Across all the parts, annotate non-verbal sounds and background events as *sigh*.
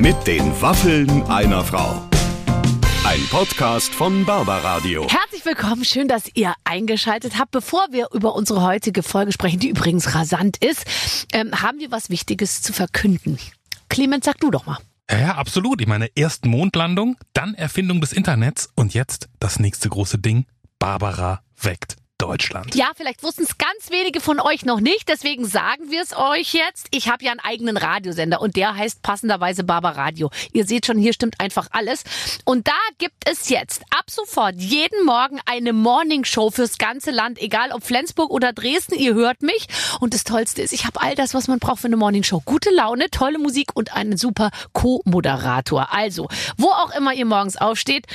Mit den Waffeln einer Frau. Ein Podcast von Barbaradio. Herzlich willkommen, schön, dass ihr eingeschaltet habt. Bevor wir über unsere heutige Folge sprechen, die übrigens rasant ist, ähm, haben wir was Wichtiges zu verkünden. Clemens, sag du doch mal. Ja, ja, absolut. Ich meine, erst Mondlandung, dann Erfindung des Internets und jetzt das nächste große Ding. Barbara weckt Deutschland. Ja, vielleicht wussten es ganz wenige von euch noch nicht, deswegen sagen wir es euch jetzt. Ich habe ja einen eigenen Radiosender und der heißt passenderweise Barbaradio. Ihr seht schon, hier stimmt einfach alles. Und da gibt es jetzt ab sofort jeden Morgen eine Morningshow fürs ganze Land, egal ob Flensburg oder Dresden. Ihr hört mich. Und das Tollste ist, ich habe all das, was man braucht für eine Morningshow. Gute Laune, tolle Musik und einen super Co-Moderator. Also, wo auch immer ihr morgens aufsteht,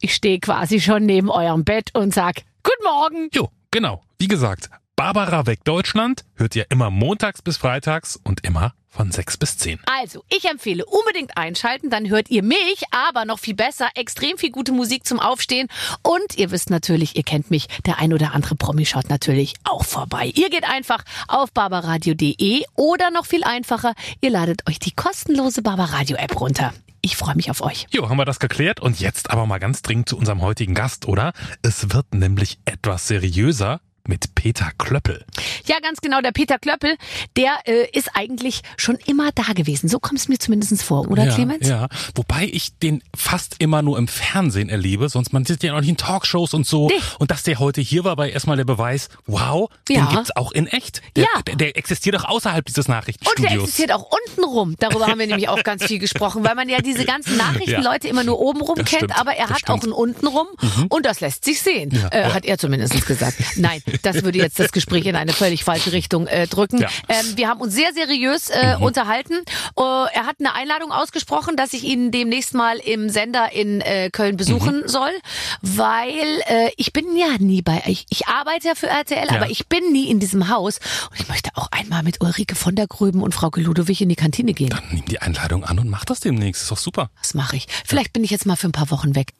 ich stehe quasi schon neben eurem Bett und sag Guten Morgen. Jo, genau. Wie gesagt, Barbara weckt Deutschland hört ihr immer montags bis freitags und immer von 6 bis 10. Also, ich empfehle unbedingt einschalten, dann hört ihr mich, aber noch viel besser, extrem viel gute Musik zum Aufstehen. Und ihr wisst natürlich, ihr kennt mich, der ein oder andere Promi schaut natürlich auch vorbei. Ihr geht einfach auf barbaradio.de oder noch viel einfacher, ihr ladet euch die kostenlose Barbaradio App runter. Ich freue mich auf euch. Jo, haben wir das geklärt und jetzt aber mal ganz dringend zu unserem heutigen Gast, oder? Es wird nämlich etwas seriöser mit Peter Klöppel. Ja, ganz genau. Der Peter Klöppel, der äh, ist eigentlich schon immer da gewesen. So kommt es mir zumindest vor, oder ja, Clemens? Ja, wobei ich den fast immer nur im Fernsehen erlebe, sonst man sieht ja noch nicht in Talkshows und so. Nee. Und dass der heute hier war, war erstmal der Beweis, wow, Ja. den gibt's auch in echt. Der, Ja. der, der existiert auch außerhalb dieses Und der Nachrichtenstudios. existiert auch unten rum. Darüber haben wir nämlich auch ganz viel gesprochen, weil man ja diese ganzen *laughs* Nachrichtenleute immer nur oben rum Das kennt, stimmt, aber er das hat auch stimmt. Mhm. einen unten rum und das lässt sich sehen, Ja, äh, ja. hat er zumindest gesagt. Nein, das würde jetzt das Gespräch in eine völlig falsche Richtung äh, drücken. Ja. Ähm, wir haben uns sehr seriös äh, Mhm. unterhalten. Äh, er hat eine Einladung ausgesprochen, dass ich ihn demnächst mal im Sender in äh, Köln besuchen Mhm. soll, weil äh, ich bin ja nie bei, ich, ich arbeite ja für RTL, Ja. aber ich bin nie in diesem Haus und ich möchte auch einmal mit Ulrike von der Gröben und Frauke Ludowig in die Kantine gehen. Dann nimm die Einladung an und mach das demnächst. Ist doch super. Das mache ich. Vielleicht bin ich jetzt mal für ein paar Wochen weg.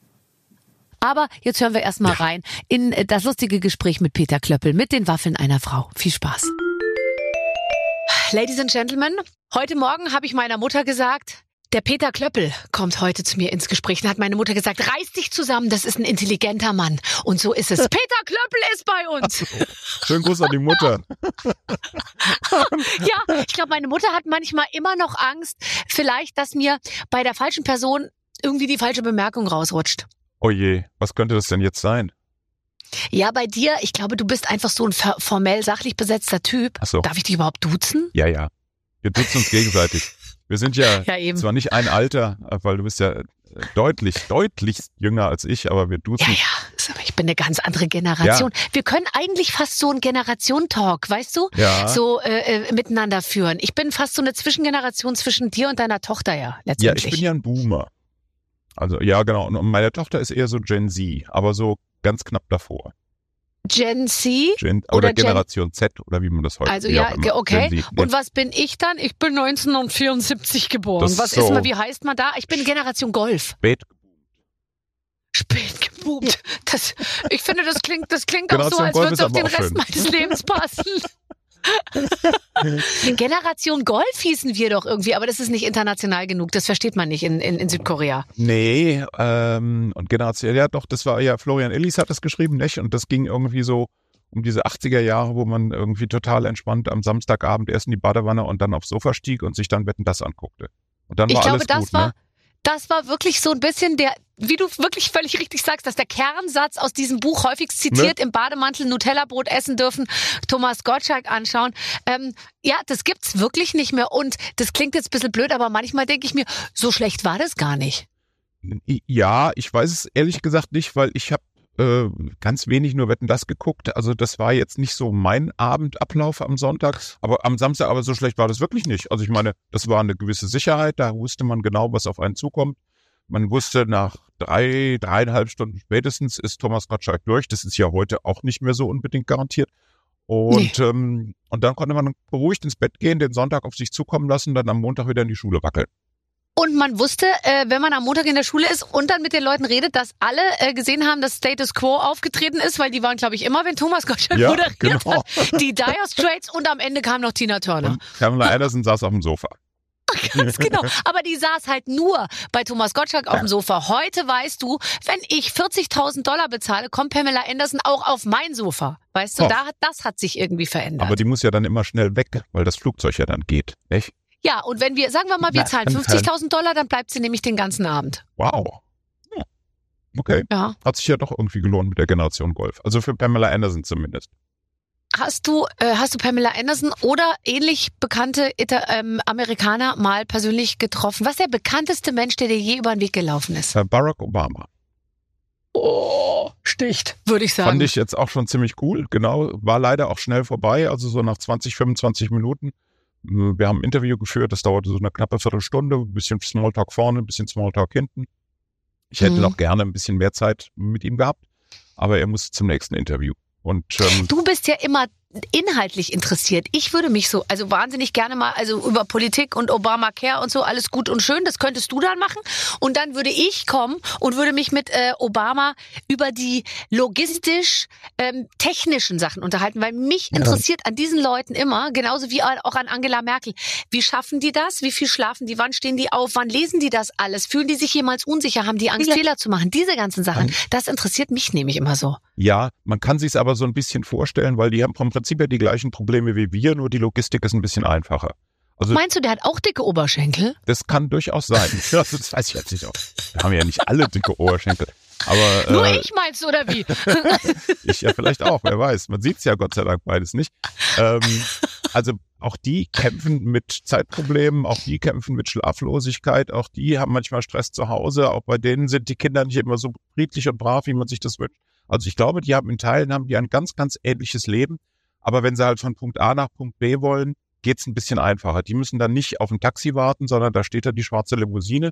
Aber jetzt hören wir erstmal Ja. rein in äh, das lustige Gespräch mit Peter Klöppel mit den Waffeln einer Frau. Viel Spaß. Ladies and Gentlemen, heute Morgen habe ich meiner Mutter gesagt, der Peter Klöppel kommt heute zu mir ins Gespräch. Dann hat meine Mutter gesagt, reiß dich zusammen, das ist ein intelligenter Mann. Und so ist es. *laughs* Peter Klöppel ist bei uns. Schönen Gruß an die Mutter. *laughs* Ja, ich glaube, meine Mutter hat manchmal immer noch Angst, vielleicht, dass mir bei der falschen Person irgendwie die falsche Bemerkung rausrutscht. Oh je, was könnte das denn jetzt sein? Ja, bei dir, ich glaube, du bist einfach so ein formell sachlich besetzter Typ. Ach so. Darf ich dich überhaupt duzen? Ja, ja. Wir duzen uns gegenseitig. Wir sind ja, *laughs* Ja, eben. zwar nicht ein Alter, weil du bist ja äh, deutlich, deutlich jünger als ich, aber wir duzen. Ja, ja, ich bin eine ganz andere Generation. Wir können eigentlich fast so einen Generation-Talk, weißt du? Ja. So äh, äh, miteinander führen. Ich bin fast so eine Zwischengeneration zwischen dir und deiner Tochter ja, Ja, letztendlich. ich bin ja ein Boomer. Also, ja, genau. Und meine Tochter ist eher so Gen Z, aber so ganz knapp davor. Gen Z. Gen, Oder oder, Gen- Generation Z oder wie man das heute Also ja, okay. Gen Z. Und was bin ich dann? Ich bin 1974 geboren. Das ist was ist so. mal, wie heißt man da? Ich bin Generation Golf. Spät. Spät geboomt. Das, ich finde, das klingt, das klingt auch so, als würde es ist auf den Rest schön. meines Lebens passen. *laughs* *laughs* Generation Golf hießen wir doch irgendwie, aber das ist nicht international genug. Das versteht man nicht in, in, in Südkorea. Nee, ähm, und Generation, ja doch, das war ja, Florian Illis hat das geschrieben, nicht? Und das ging irgendwie so um diese 80er Jahre, wo man irgendwie total entspannt am Samstagabend erst in die Badewanne und dann aufs Sofa stieg und sich dann Wetten das anguckte. Und dann Ich war glaube, alles das gut, war, ne? das war wirklich so ein bisschen der, wie du wirklich völlig richtig sagst, dass der Kernsatz aus diesem Buch häufigst zitiert, Ne? im Bademantel Nutella-Brot essen dürfen, Thomas Gottschalk anschauen. Ähm, ja, das gibt's wirklich nicht mehr. Und das klingt jetzt ein bisschen blöd, aber manchmal denke ich mir, so schlecht war das gar nicht. Ja, ich weiß es ehrlich gesagt nicht, weil ich habe äh, ganz wenig nur Wetten das geguckt. Also das war jetzt nicht so mein Abendablauf am Sonntag, aber am Samstag, aber so schlecht war das wirklich nicht. Also ich meine, das war eine gewisse Sicherheit, da wusste man genau, was auf einen zukommt. Man wusste nach drei, dreieinhalb Stunden spätestens ist Thomas Gottschalk durch. Das ist ja heute auch nicht mehr so unbedingt garantiert. Und, ähm, und dann konnte man beruhigt ins Bett gehen, den Sonntag auf sich zukommen lassen, dann am Montag wieder in die Schule wackeln. Und man wusste, äh, wenn man am Montag in der Schule ist und dann mit den Leuten redet, dass alle äh, gesehen haben, dass Status Quo aufgetreten ist, weil die waren, glaube ich, immer, wenn Thomas Gottschalk Ja, moderiert genau. hat, die Dire Straits und am Ende kam noch Tina Turner. Und Pamela Anderson saß auf dem Sofa. *laughs* ganz genau. Aber die saß halt nur bei Thomas Gottschalk auf dem Sofa. Heute weißt du, wenn ich 40.000 Dollar bezahle, kommt Pamela Anderson auch auf mein Sofa. Weißt du, Oh. da das hat sich irgendwie verändert. Aber die muss ja dann immer schnell weg, weil das Flugzeug ja dann geht. Echt? ja, und wenn wir, sagen wir mal, wir Na, zahlen dann- 50.000 Dollar, dann bleibt sie nämlich den ganzen Abend. Wow. Ja. Okay. Ja. Hat sich ja doch irgendwie gelohnt mit der Generation Golf. Also für Pamela Anderson zumindest. Hast du, äh, hast du Pamela Anderson oder ähnlich bekannte Ita ähm, Amerikaner mal persönlich getroffen? Was ist der bekannteste Mensch, der dir je über den Weg gelaufen ist? Äh, Barack Obama. Oh, sticht, würde ich sagen. Fand ich jetzt auch schon ziemlich cool. Genau. War leider auch schnell vorbei. Also so nach 20, 25 Minuten. Äh, Wir haben ein Interview geführt. Das dauerte so eine knappe Viertelstunde. Ein bisschen Smalltalk vorne, ein bisschen Smalltalk hinten. Ich hätte Mhm. noch gerne ein bisschen mehr Zeit mit ihm gehabt. Aber er musste zum nächsten Interview. Und ähm, Du bist ja immer inhaltlich interessiert. Ich würde mich so, also wahnsinnig gerne mal, also über Politik und Obamacare und so, alles gut und schön, das könntest du dann machen. Und dann würde ich kommen und würde mich mit äh, Obama über die logistisch ähm, technischen Sachen unterhalten, weil mich Ja. interessiert an diesen Leuten immer, genauso wie auch an Angela Merkel, wie schaffen die das? Wie viel schlafen die? Wann stehen die auf? Wann lesen die das alles? Fühlen die sich jemals unsicher? Haben die Angst, Ja. Fehler zu machen? Diese ganzen Sachen, das interessiert mich nämlich immer so. Ja, man kann sich aber so ein bisschen vorstellen, weil die haben vom Prinzip ja die gleichen Probleme wie wir, nur die Logistik ist ein bisschen einfacher. Also Meinst du, der hat auch dicke Oberschenkel? das kann durchaus sein. *laughs* Also das weiß ich jetzt nicht. Auch. Wir haben ja nicht alle dicke Oberschenkel. Aber Nur äh, ich meinst du, oder wie? *laughs* ich ja vielleicht auch, wer weiß. Man sieht's ja Gott sei Dank beides nicht. Ähm, also auch die kämpfen mit Zeitproblemen, auch die kämpfen mit Schlaflosigkeit, auch die haben manchmal Stress zu Hause, auch bei denen sind die Kinder nicht immer so friedlich und brav, wie man sich das wünscht. Also ich glaube, die haben in Teilen haben die ein ganz, ganz ähnliches Leben. Aber wenn sie halt von Punkt A nach Punkt B wollen, geht's ein bisschen einfacher. Die müssen dann nicht auf ein Taxi warten, sondern da steht da die schwarze Limousine.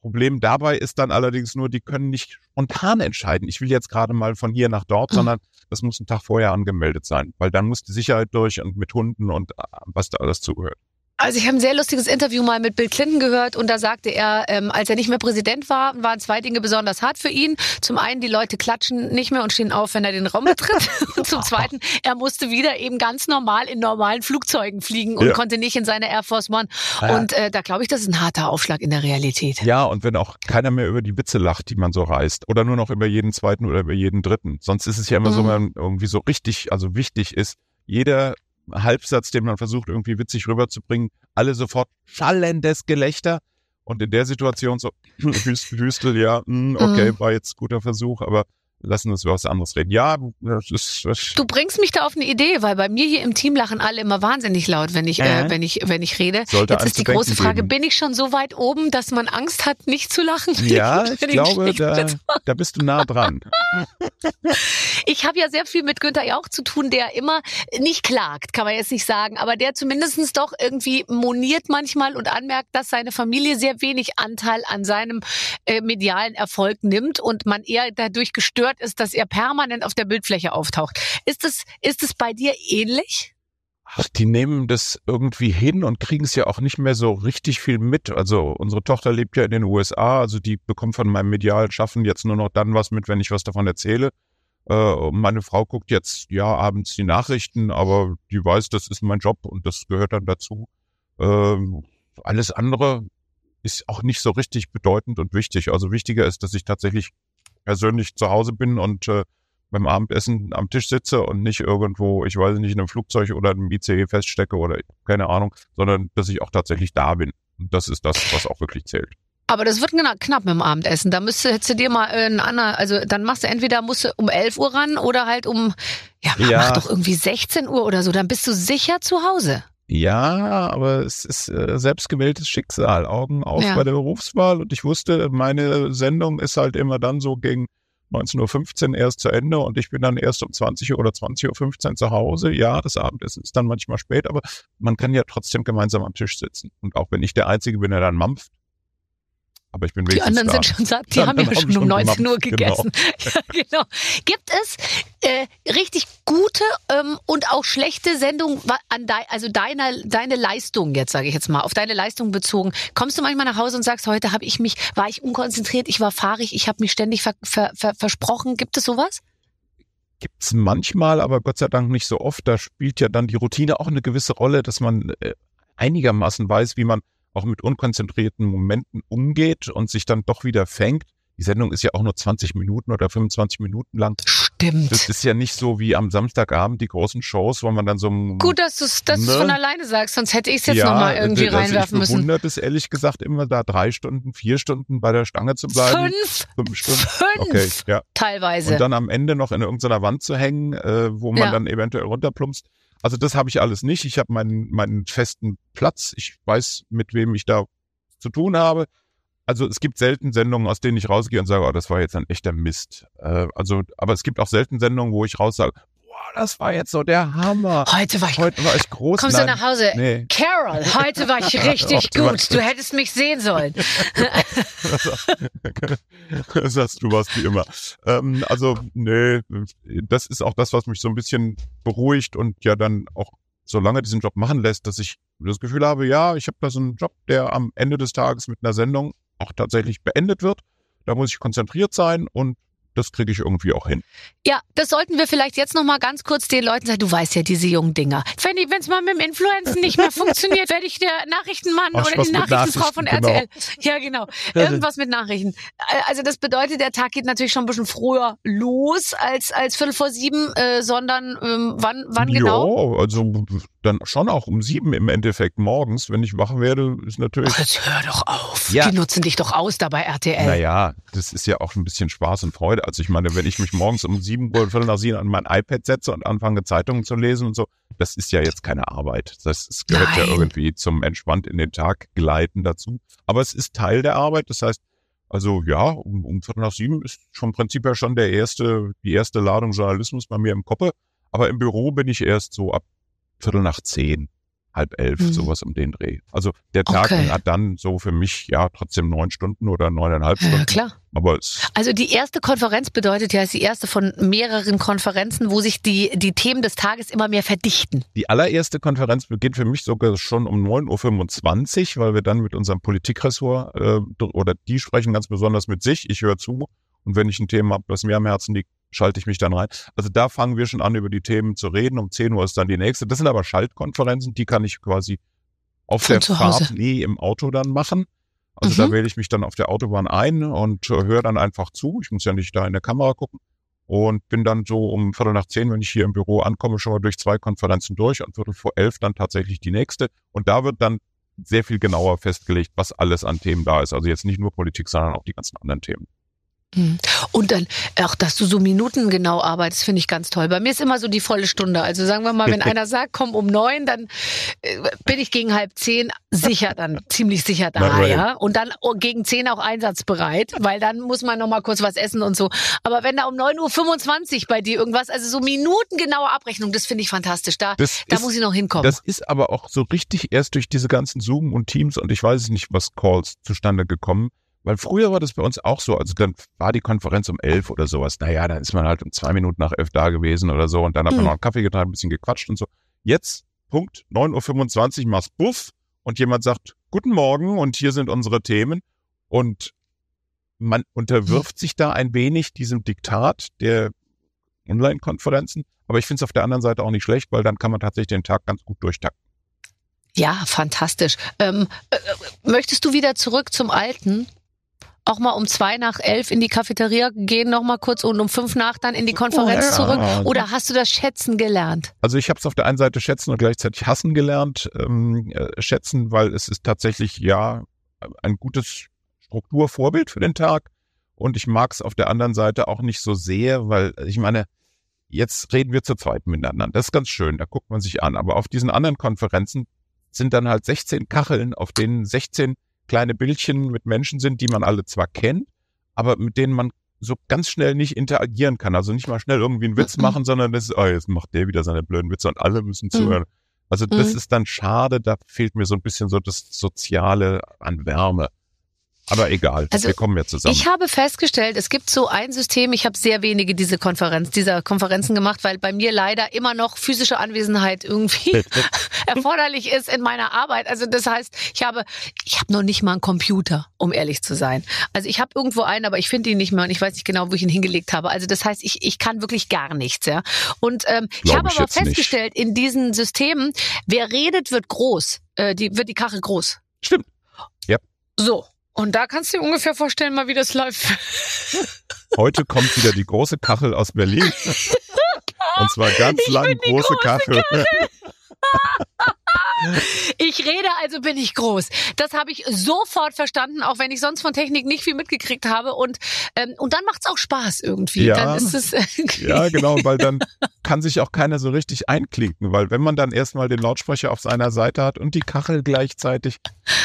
Problem dabei ist dann allerdings nur, die können nicht spontan entscheiden. Ich will jetzt gerade mal von hier nach dort, *clears throat* sondern das muss ein Tag vorher angemeldet sein, weil dann muss die Sicherheit durch und mit Hunden und äh, was da alles zugehört. Also ich habe ein sehr lustiges Interview mal mit Bill Clinton gehört und da sagte er, ähm, als er nicht mehr Präsident war, waren zwei Dinge besonders hart für ihn. Zum einen, die Leute klatschen nicht mehr und stehen auf, wenn er den Raum betritt. *laughs* Und zum zweiten, er musste wieder eben ganz normal in normalen Flugzeugen fliegen und Ja. konnte nicht in seine Air Force One. Ja. Und äh, da glaube ich, das ist ein harter Aufschlag in der Realität. Ja, und wenn auch keiner mehr über die Witze lacht, die man so reißt, oder nur noch über jeden zweiten oder über jeden dritten. Sonst ist es ja immer so, Mhm. wenn man irgendwie so richtig, also wichtig ist, jeder Halbsatz, den man versucht irgendwie witzig rüberzubringen, alle sofort schallendes Gelächter. Und in der Situation so, *clears throat* Hüstel, ja, hm, okay, Mhm. war jetzt guter Versuch, aber lassen uns über was anderes reden. Ja, das ist, das Du bringst mich da auf eine Idee, weil bei mir hier im Team lachen alle immer wahnsinnig laut, wenn ich, äh, Äh. wenn ich, wenn ich rede. sollte Jetzt ist die große Frage, geben. bin ich schon so weit oben, dass man Angst hat, nicht zu lachen? *laughs* Ja, ich glaube, da, da bist du nah dran. *laughs* Ich habe ja sehr viel mit Günther Jauch zu tun, der immer nicht klagt, kann man jetzt nicht sagen, aber der zumindestens doch irgendwie moniert manchmal und anmerkt, dass seine Familie sehr wenig Anteil an seinem äh, medialen Erfolg nimmt und man eher dadurch gestört ist, dass er permanent auf der Bildfläche auftaucht. Ist es, ist bei dir ähnlich? Ach, die nehmen das irgendwie hin und kriegen es ja auch nicht mehr so richtig viel mit. Also unsere Tochter lebt ja in den USA, also die bekommt von meinem medialen Schaffen jetzt nur noch dann was mit, wenn ich was davon erzähle. Äh, meine Frau guckt jetzt ja abends die Nachrichten, aber die weiß, das ist mein Job und das gehört dann dazu. Ähm, alles andere ist auch nicht so richtig bedeutend und wichtig. Also wichtiger ist, dass ich tatsächlich persönlich zu Hause bin und äh, beim Abendessen am Tisch sitze und nicht irgendwo, ich weiß nicht, in einem Flugzeug oder einem ICE feststecke oder keine Ahnung, sondern dass ich auch tatsächlich da bin. Und das ist das, was auch wirklich zählt. Aber das wird knapp mit dem Abendessen. Da müsste, hättest du dir mal äh, ein anderer, also dann machst du entweder musst du um 11 Uhr ran oder halt um, ja, mach, Ja. mach doch irgendwie 16 Uhr oder so. Dann bist du sicher zu Hause. Ja, aber es ist äh, selbstgewähltes Schicksal. Augen auf Ja. bei der Berufswahl. Und ich wusste, meine Sendung ist halt immer dann so gegen 19.15 Uhr erst zu Ende und ich bin dann erst um 20 Uhr oder 20.15 Uhr zu Hause. Ja, das Abendessen ist dann manchmal spät, aber man kann ja trotzdem gemeinsam am Tisch sitzen. Und auch wenn ich der Einzige bin, der dann mampft, aber ich bin Die wenigstens anderen da. sind schon satt, die Ja, haben ja haben schon um schon 19 Uhr genau. gegessen. *laughs* Ja, genau. Gibt es äh, richtig gute ähm, und auch schlechte Sendungen an dei also deiner deine Leistung jetzt sage ich jetzt mal auf deine Leistung bezogen? Kommst du manchmal nach Hause und sagst, heute habe ich mich war ich unkonzentriert, ich war fahrig, ich habe mich ständig ver ver ver versprochen. Gibt es sowas? Gibt's manchmal, aber Gott sei Dank nicht so oft. Da spielt ja dann die Routine auch eine gewisse Rolle, dass man äh, einigermaßen weiß, wie man auch mit unkonzentrierten Momenten umgeht und sich dann doch wieder fängt. Die Sendung ist ja auch nur 20 Minuten oder 25 Minuten lang. Stimmt. Das ist ja nicht so wie am Samstagabend die großen Shows, wo man dann so Gut, dass du es Ne? von alleine sagst, sonst hätte ich es jetzt ja, nochmal irgendwie also reinwerfen ich müssen. bewundert es ehrlich gesagt immer da drei Stunden, vier Stunden bei der Stange zu bleiben. Fünf, Fünf Stunden. fünf Okay, ja. teilweise. Und dann am Ende noch in irgendeiner Wand zu hängen, äh, wo man Ja. dann eventuell runterplumpst. Also das habe ich alles nicht. Ich habe meinen, meinen festen Platz. Ich weiß, mit wem ich da zu tun habe. Also es gibt selten Sendungen, aus denen ich rausgehe und sage, oh, das war jetzt ein echter Mist. Äh, also, aber es gibt auch selten Sendungen, wo ich raus sage, das war jetzt so der Hammer. Heute war ich. Heute war ich groß. Kommst Nein, du nach Hause? Nee. Carol, heute war ich *laughs* richtig gut. Du hättest mich sehen sollen. *laughs* Das sagst du warst wie immer. Ähm, also, nee, das ist auch das, was mich so ein bisschen beruhigt und ja dann auch so lange diesen Job machen lässt, dass ich das Gefühl habe, ja, ich habe da so einen Job, der am Ende des Tages mit einer Sendung auch tatsächlich beendet wird. Da muss ich konzentriert sein und das kriege ich irgendwie auch hin. Ja, das sollten wir vielleicht jetzt noch mal ganz kurz den Leuten sagen. Du weißt ja, diese jungen Dinger. Wenn es mal mit dem Influenzen nicht mehr funktioniert, werde ich der Nachrichtenmann Ach, oder die Nachrichtenfrau von RTL. Ja, genau. Irgendwas mit Nachrichten. Äh, Also das bedeutet, der Tag geht natürlich schon ein bisschen früher los als als Viertel vor sieben, äh, sondern ähm, wann wann genau? Ja, also dann schon auch um sieben im Endeffekt morgens, wenn ich wach werde, ist natürlich Ach, jetzt hör doch auf. Ja. Die nutzen dich doch aus da bei RTL. Naja, das ist ja auch ein bisschen Spaß und Freude. Also ich meine, wenn ich mich morgens um sieben Uhr, Viertel nach sieben an mein iPad setze und anfange Zeitungen zu lesen und so, das ist ja jetzt keine Arbeit. Das gehört ja Nein. irgendwie zum entspannt in den Tag gleiten dazu. Aber es ist Teil der Arbeit. Das heißt, also ja, um, um Viertel nach sieben ist vom Prinzip her schon der erste, die erste Ladung Journalismus bei mir im Koppe. Aber im Büro bin ich erst so ab Viertel nach zehn, halb elf, Mhm. sowas um den Dreh. Also der Tag Okay. hat dann so für mich ja trotzdem neun Stunden oder neuneinhalb Ja, Stunden. klar. Aber es, Also die erste Konferenz bedeutet ja, es ist die erste von mehreren Konferenzen, wo sich die, die Themen des Tages immer mehr verdichten. die allererste Konferenz beginnt für mich sogar schon um 9.25 Uhr, weil wir dann mit unserem Politikressort äh, oder die sprechen ganz besonders mit sich. Ich höre zu und wenn ich ein Thema habe, das mir am Herzen liegt, schalte ich mich dann rein. Also da fangen wir schon an, über die Themen zu reden. Um 10 Uhr ist dann die nächste. Das sind aber Schaltkonferenzen, die kann ich quasi auf Von der. Fahrt, nee, im Auto dann machen. Also da Mhm. wähle ich mich dann auf der Autobahn ein und äh, höre dann einfach zu. Ich muss ja nicht da in der Kamera gucken. Und bin dann so um Viertel nach zehn, wenn ich hier im Büro ankomme, schon mal durch zwei Konferenzen durch und Viertel vor elf dann tatsächlich die nächste. Und da wird dann sehr viel genauer festgelegt, was alles an Themen da ist. Also jetzt nicht nur Politik, sondern auch die ganzen anderen Themen. Hm. Und dann auch, dass du so minutengenau arbeitest, finde ich ganz toll. Bei mir ist immer so die volle Stunde. Also sagen wir mal, wenn *laughs* einer sagt, komm um neun, dann äh, bin ich gegen halb zehn sicher, dann ziemlich sicher da, Na, ja. Und dann gegen zehn auch einsatzbereit, weil dann muss man noch mal kurz was essen und so. Aber wenn da um 9.25 Uhr bei dir irgendwas, also so minutengenaue Abrechnung, das finde ich fantastisch. Da, Das da ist, muss ich noch hinkommen. das ist aber auch so richtig erst durch diese ganzen Zoom und Teams und ich weiß nicht, was Calls zustande gekommen. Weil früher war das bei uns auch so. Also dann war die Konferenz um elf oder sowas. Naja, dann ist man halt um zwei Minuten nach elf da gewesen oder so und dann hat man Mhm. noch einen Kaffee getrunken, ein bisschen gequatscht und so. Jetzt, Punkt, 9.25 Uhr, machst Buff und jemand sagt, guten Morgen und hier sind unsere Themen. Und man unterwirft sich da ein wenig diesem Diktat der Online-Konferenzen. Aber ich finde es auf der anderen Seite auch nicht schlecht, weil dann kann man tatsächlich den Tag ganz gut durchtakten. Ja, fantastisch. Ähm, äh, äh, möchtest du wieder zurück zum Alten? Auch mal um zwei nach elf in die Cafeteria gehen, noch mal kurz und um fünf nach dann in die Konferenz Oh, ja. zurück? Oder hast du das schätzen gelernt? Also ich habe es auf der einen Seite schätzen und gleichzeitig hassen gelernt. Ähm, äh, schätzen, weil es ist tatsächlich ja ein gutes Strukturvorbild für den Tag. Und ich mag es auf der anderen Seite auch nicht so sehr, weil ich meine, jetzt reden wir zu zweit miteinander. Das ist ganz schön, da guckt man sich an. Aber auf diesen anderen Konferenzen sind dann halt 16 Kacheln, auf denen 16 kleine Bildchen mit Menschen sind, die man alle zwar kennt, aber mit denen man so ganz schnell nicht interagieren kann. Also nicht mal schnell irgendwie einen Witz Mhm. machen, sondern das ist, oh, jetzt macht der wieder seine blöden Witze und alle müssen zuhören. Also das Mhm. ist dann schade, da fehlt mir so ein bisschen so das Soziale an Wärme. Aber egal, Also, wir kommen ja zusammen. Ich habe festgestellt, es gibt so ein System, ich habe sehr wenige diese Konferenz, dieser Konferenzen gemacht, weil bei mir leider immer noch physische Anwesenheit irgendwie *laughs* erforderlich ist in meiner Arbeit. Also das heißt, ich habe, ich habe noch nicht mal einen Computer, um ehrlich zu sein. Also ich habe irgendwo einen, aber ich finde ihn nicht mehr und ich weiß nicht genau, wo ich ihn hingelegt habe. Also das heißt, ich, ich kann wirklich gar nichts, ja. Und ähm, ich habe ich aber jetzt nicht. festgestellt, in diesen Systemen, wer redet, wird groß. Äh, die wird die Kachel groß. Stimmt. So. Und da kannst du dir ungefähr vorstellen, mal wie das läuft. *laughs* Heute kommt wieder die große Kachel aus Berlin. *laughs* Und zwar ganz Ich lang große, große Kachel. *laughs* Ich rede, also bin ich groß. Das habe ich sofort verstanden, auch wenn ich sonst von Technik nicht viel mitgekriegt habe. Und, ähm, und dann macht's auch Spaß irgendwie. Ja. Dann ist es. Ja, genau, weil dann kann sich auch keiner so richtig einklinken, weil wenn man dann erstmal den Lautsprecher auf seiner Seite hat und die Kachel gleichzeitig,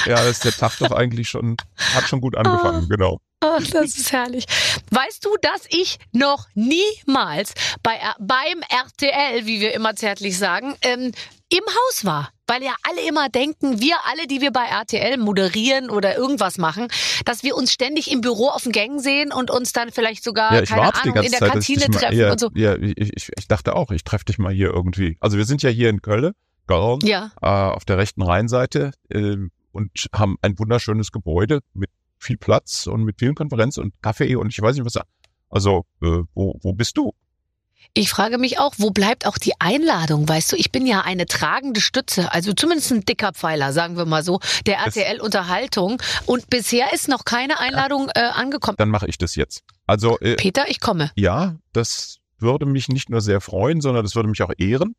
ja, ist der Tag doch eigentlich schon, hat schon gut angefangen, genau. Ach, das ist herrlich. Weißt du, dass ich noch niemals bei, R- beim RTL, wie wir immer zärtlich sagen, ähm, im Haus war? Weil ja alle immer denken, wir alle, die wir bei RTL moderieren oder irgendwas machen, dass wir uns ständig im Büro auf den Gängen sehen und uns dann vielleicht sogar, Ja, keine Ahnung, in der Zeit, Kantine treffen ja, und so. ja, ich, ich, ich dachte auch, ich treffe dich mal hier irgendwie. Also wir sind ja hier in Köln, Köln Ja, äh, auf der rechten Rheinseite äh, und haben ein wunderschönes Gebäude mit viel Platz und mit vielen Konferenzen und Kaffee und ich weiß nicht was. Also, äh, wo, wo bist du? Ich frage mich auch, wo bleibt auch die Einladung? Weißt du, ich bin ja eine tragende Stütze, also zumindest ein dicker Pfeiler, sagen wir mal so, der RTL-Unterhaltung. Und bisher ist noch keine Einladung äh, angekommen. Dann mache ich das jetzt. Also, äh, Peter, ich komme. ja, das würde mich nicht nur sehr freuen, sondern das würde mich auch ehren.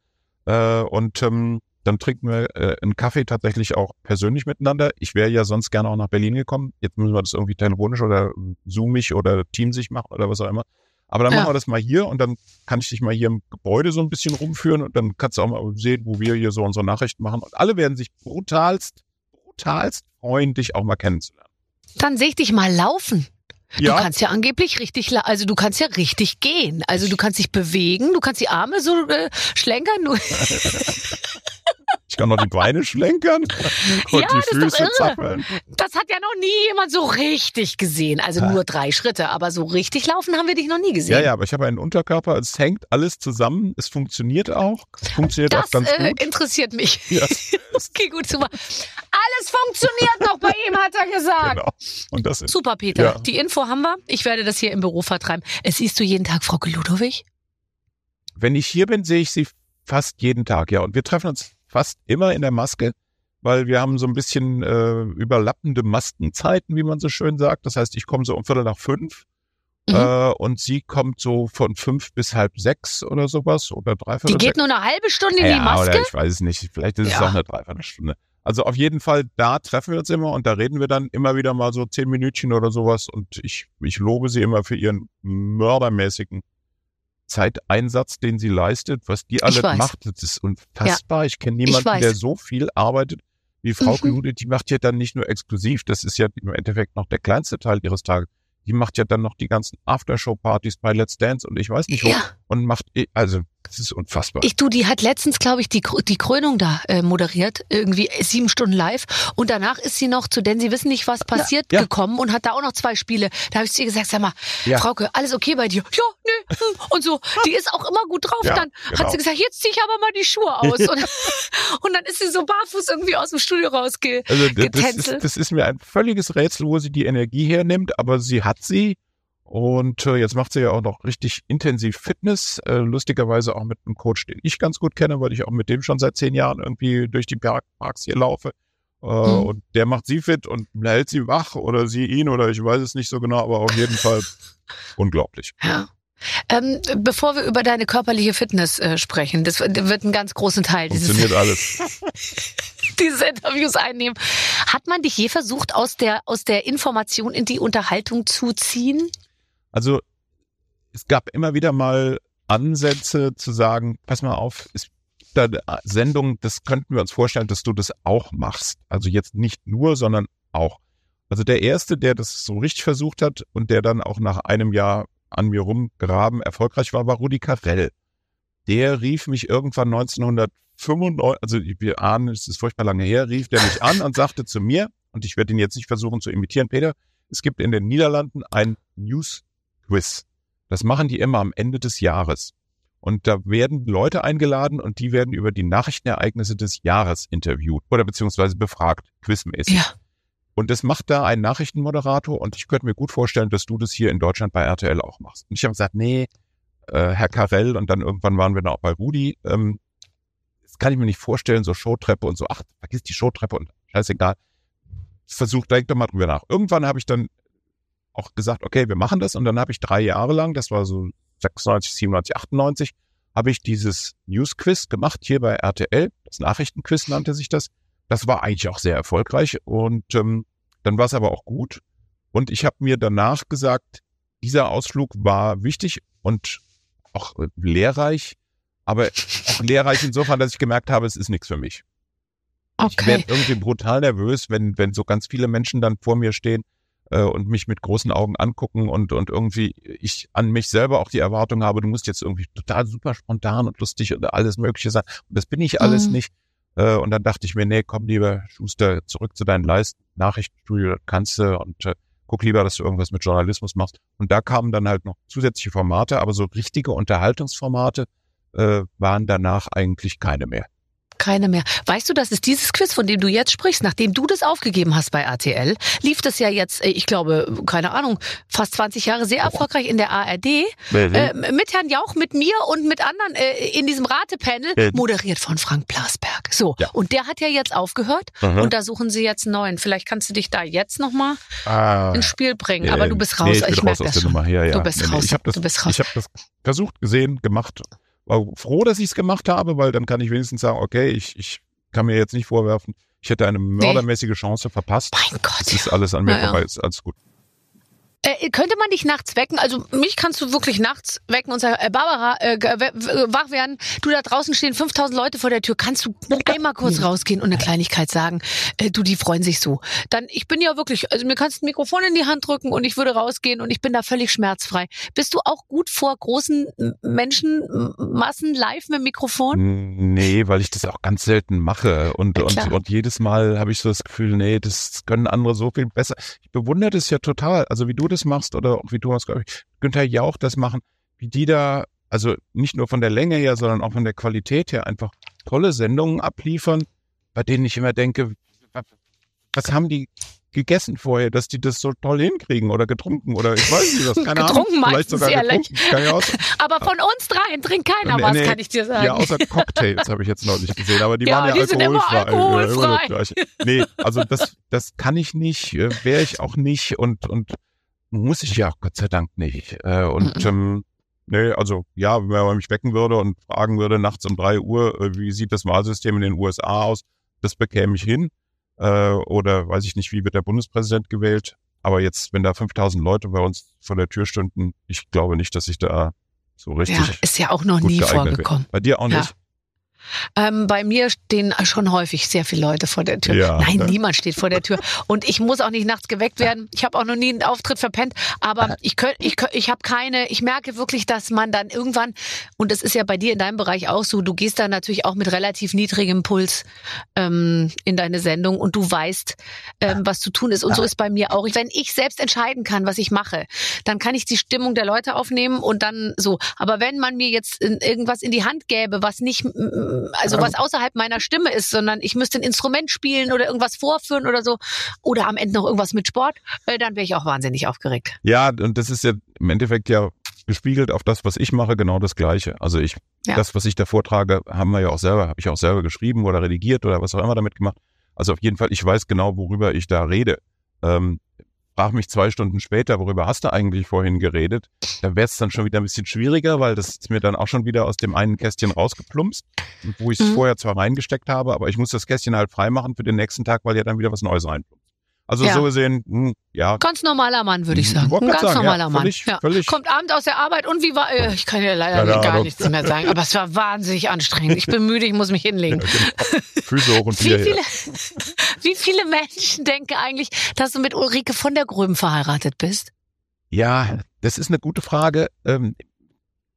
Äh, und ähm, dann trinken wir äh, einen Kaffee tatsächlich auch persönlich miteinander. Ich wäre ja sonst gerne auch nach Berlin gekommen. Jetzt müssen wir das irgendwie telefonisch oder zoomig oder teamsig machen oder was auch immer. Aber dann Ja. machen wir das mal hier und dann kann ich dich mal hier im Gebäude so ein bisschen rumführen und dann kannst du auch mal sehen, wo wir hier so unsere Nachrichten machen. Und alle werden sich brutalst, brutalst freuen, dich auch mal kennenzulernen. Dann sehe ich dich mal laufen. Ja, Du kannst ja angeblich richtig, also du kannst ja richtig gehen. Also du kannst dich bewegen, du kannst die Arme so äh, schlenkern. Du, *laughs* *laughs* ich kann noch die Beine schlenkern *laughs* und Ja, das die Füße zappeln. das hat ja noch nie jemand so richtig gesehen. Also nur drei Schritte, aber so richtig laufen haben wir dich noch nie gesehen. Ja, ja, aber ich habe einen Unterkörper, es hängt alles zusammen, es funktioniert auch, es funktioniert auch Das ganz äh, gut. interessiert mich. *laughs* Ja, *laughs* Okay, gut, super. Alles funktioniert noch bei ihm, hat er gesagt. genau. Und das ist, Super, Peter. Ja. Die Info haben wir. Ich werde das hier im Büro vertreiben. Es siehst du jeden Tag Frau Ludowig? wenn ich hier bin, sehe ich sie fast jeden Tag, ja. Und wir treffen uns fast immer in der Maske, weil wir haben so ein bisschen äh, überlappende Maskenzeiten, wie man so schön sagt. Das heißt, ich komme so um Viertel nach fünf Mhm. äh, und sie kommt so von fünf bis halb sechs oder sowas oder Die dreiviertel geht sechs. nur eine halbe Stunde in die ja, Maske? oder ich weiß es nicht. Vielleicht ist es Ja. auch eine Dreiviertelstunde. Also auf jeden Fall, da treffen wir uns immer und da reden wir dann immer wieder mal so zehn Minütchen oder sowas und ich, ich lobe sie immer für ihren mördermäßigen Zeiteinsatz, den sie leistet, was die alle macht. Das ist unfassbar. Ich kenne niemanden, weiß. der so viel arbeitet wie Frau Mhm. Klude. Die macht ja dann nicht nur exklusiv, das ist ja im Endeffekt noch der kleinste Teil ihres Tages. Die macht ja dann noch die ganzen Aftershow-Partys bei Let's Dance und ich weiß nicht wo Ja. Und macht, also, das ist unfassbar. Ich du, die hat letztens, glaube ich, die, die Krönung da äh, moderiert, irgendwie sieben Stunden live. Und danach ist sie noch zu Denn sie wissen nicht, was passiert, ja. gekommen und hat da auch noch zwei Spiele. Da habe ich zu ihr gesagt, sag mal, Ja. Frauke, alles okay bei dir? Ja, nee, hm. und so. Die ist auch immer gut drauf. Ja, dann genau. hat sie gesagt, jetzt zieh ich aber mal die Schuhe aus. *laughs* und, und dann ist sie so barfuß irgendwie aus dem Studio rausge. Also das ist, das ist mir ein völliges Rätsel, wo sie die Energie hernimmt, aber sie hat sie. Und äh, jetzt macht sie ja auch noch richtig intensiv Fitness, äh, lustigerweise auch mit einem Coach, den ich ganz gut kenne, weil ich auch mit dem schon seit zehn Jahren irgendwie durch die Park Parks hier laufe. Äh, Mhm. Und der macht sie fit und hält sie wach oder sie ihn oder ich weiß es nicht so genau, aber auf jeden Fall *laughs* unglaublich. Ja. Ähm, bevor wir über deine körperliche Fitness äh, sprechen, das wird einen ganz großen Teil dieses, Funktioniert alles. *laughs* dieses Interviews einnehmen. Hat man dich je versucht, aus der, aus der Information in die Unterhaltung zu ziehen? Also es gab immer wieder mal Ansätze zu sagen, pass mal auf, es gibt da eine Sendung, das könnten wir uns vorstellen, dass du das auch machst. Also jetzt nicht nur, sondern auch. Also der erste, der das so richtig versucht hat und der dann auch nach einem Jahr an mir rumgraben erfolgreich war, war Rudi Carell. Der rief mich irgendwann 1995, also wir ahnen, es ist furchtbar lange her, rief der mich an und sagte zu mir, und ich werde ihn jetzt nicht versuchen zu imitieren, Peter, es gibt in den Niederlanden ein News Quiz. Das machen die immer am Ende des Jahres. Und da werden Leute eingeladen und die werden über die Nachrichtenereignisse des Jahres interviewt oder beziehungsweise befragt, quizmäßig. Ja. Und das macht da ein Nachrichtenmoderator und ich könnte mir gut vorstellen, dass du das hier in Deutschland bei RTL auch machst. Und ich habe gesagt, nee, äh, Herr Karell und dann irgendwann waren wir dann auch bei Rudi. Ähm, das kann ich mir nicht vorstellen, so Showtreppe und so, ach, vergiss die Showtreppe und scheißegal. versucht, denk doch mal drüber nach. Irgendwann habe ich dann auch gesagt, okay, wir machen das und dann habe ich drei Jahre lang, das war so 96, 97, 98, habe ich dieses News-Quiz gemacht hier bei RTL. Das Nachrichtenquiz nannte sich das. Das war eigentlich auch sehr erfolgreich und ähm, dann war es aber auch gut. Und ich habe mir danach gesagt, dieser Ausflug war wichtig und auch lehrreich, aber auch lehrreich insofern, dass ich gemerkt habe, es ist nichts für mich. Ich Okay. werde irgendwie brutal nervös, wenn, wenn so ganz viele Menschen dann vor mir stehen äh, und mich mit großen Augen angucken und, und irgendwie ich an mich selber auch die Erwartung habe, du musst jetzt irgendwie total super spontan und lustig und alles Mögliche sein. Und das bin ich alles Mhm. nicht. Äh, und dann dachte ich mir, nee, komm lieber, Schuster, zurück zu deinen Leisten, Nachrichtenstudio, das kannst du und äh, guck lieber, dass du irgendwas mit Journalismus machst. Und da kamen dann halt noch zusätzliche Formate, aber so richtige Unterhaltungsformate äh, waren danach eigentlich keine mehr. Keine mehr. Weißt du, das ist dieses Quiz, von dem du jetzt sprichst, nachdem du das aufgegeben hast bei RTL, lief das ja jetzt, äh, ich glaube, keine Ahnung, fast 20 Jahre sehr erfolgreich in der ARD. Äh, mit Herrn Jauch, mit mir und mit anderen äh, in diesem Ratepanel, Äh. moderiert von Frank Plasberg. So, Ja. und der hat ja jetzt aufgehört Mhm. und da suchen sie jetzt einen neuen. Vielleicht kannst du dich da jetzt nochmal Ah, ins Spiel bringen. Nee, Aber du bist raus, nee, ich, ich, merke das schon. Ja, ja. Du bist raus. Ich habe das, Du bist raus. Ich hab das versucht, gesehen, gemacht. War froh, dass ich es gemacht habe, weil dann kann ich wenigstens sagen, okay, ich, ich kann mir jetzt nicht vorwerfen, ich hätte eine mördermäßige Chance verpasst. Mein Gott. Es ist alles an mir Ja, vorbei, ist alles gut. Äh, könnte man dich nachts wecken? Also mich kannst du wirklich nachts wecken und sagen, äh, Barbara, äh, wach werden. Du da draußen stehen 5000 Leute vor der Tür. Kannst du *laughs* einmal kurz rausgehen und eine Kleinigkeit sagen? Äh, du, die freuen sich so. Dann, ich bin ja wirklich, also mir kannst du ein Mikrofon in die Hand drücken und ich würde rausgehen und ich bin da völlig schmerzfrei. Bist du auch gut vor großen Menschenmassen live mit dem Mikrofon? Nee, weil ich das auch ganz selten mache. Und, Ja, und, und jedes Mal habe ich so das Gefühl, nee, das können andere so viel besser. Ich bewundere das ja total. Also wie du das machst oder auch wie Thomas, glaube ich, Günther Jauch das machen, wie die da, also nicht nur von der Länge her, sondern auch von der Qualität her einfach tolle Sendungen abliefern, bei denen ich immer denke, wa- was haben die gegessen vorher, dass die das so toll hinkriegen oder getrunken oder ich weiß nicht was, keine Getrunken Ahnung. Vielleicht sogar ehrlich. getrunken. *laughs* Aber von uns dreien trinkt keiner Nee, was, nee. kann ich dir sagen. Ja, außer Cocktails habe ich jetzt neulich gesehen, aber die Ja, waren ja die alkoholfrei. alkoholfrei. Das. Nee, also das, das kann ich nicht, äh, wäre ich auch nicht und, und muss ich ja auch Gott sei Dank nicht. Äh, und ähm, nee, also ja, wenn man mich wecken würde und fragen würde nachts um drei Uhr, äh, wie sieht das Wahlsystem in den USA aus, das bekäme ich hin. Äh, oder weiß ich nicht, wie wird der Bundespräsident gewählt. Aber jetzt, wenn da 5000 Leute bei uns vor der Tür stünden, ich glaube nicht, dass ich da so richtig ja, ist ja auch noch nie vorgekommen. wäre. Bei dir auch Ja. Ähm, bei mir stehen schon häufig sehr viele Leute vor der Tür. Ja, Nein, ne? niemand steht vor der Tür. Und ich muss auch nicht nachts geweckt werden. Ich habe auch noch nie einen Auftritt verpennt. Aber ich könnt, ich, könnt, ich habe keine, ich merke wirklich, dass man dann irgendwann, und das ist ja bei dir in deinem Bereich auch so, du gehst da natürlich auch mit relativ niedrigem Puls ähm, in deine Sendung und du weißt, ähm, was zu tun ist. Und so ist bei mir auch. Wenn ich selbst entscheiden kann, was ich mache, dann kann ich die Stimmung der Leute aufnehmen und dann so. Aber wenn man mir jetzt irgendwas in die Hand gäbe, was nicht, also was außerhalb meiner Stimme ist, sondern ich müsste ein Instrument spielen oder irgendwas vorführen oder so, oder am Ende noch irgendwas mit Sport, äh, dann wäre ich auch wahnsinnig aufgeregt. Ja, und das ist ja im Endeffekt ja gespiegelt auf das, was ich mache, genau das Gleiche. Also ich, Ja. das, was ich da vortrage, haben wir ja auch selber, habe ich auch selber geschrieben oder redigiert oder was auch immer damit gemacht. Also auf jeden Fall, ich weiß genau, worüber ich da rede. Ähm, frag mich zwei Stunden später, worüber hast du eigentlich vorhin geredet? Da wäre es dann schon wieder ein bisschen schwieriger, weil das ist mir dann auch schon wieder aus dem einen Kästchen rausgeplumpst, wo ich es Mhm. vorher zwar reingesteckt habe, aber ich muss das Kästchen halt freimachen für den nächsten Tag, weil ja dann wieder was Neues reinplumpst. Also Ja. so gesehen, hm, ja, Ganz normaler Mann, würde ich Ich sagen. Ein ganz sagen, normaler ja, Mann. völlig- ja. völlig- Kommt abends aus der Arbeit und wie war, äh, ich kann ja leider Keine gar nichts mehr sagen, aber es war *laughs* wahnsinnig anstrengend. Ich bin müde, ich muss mich hinlegen. Genau. Füße hoch und Wie viele, *laughs* wie viele Menschen denken eigentlich, dass du mit Ulrike von der Gröben verheiratet bist? Ja, das ist eine gute Frage. Ähm,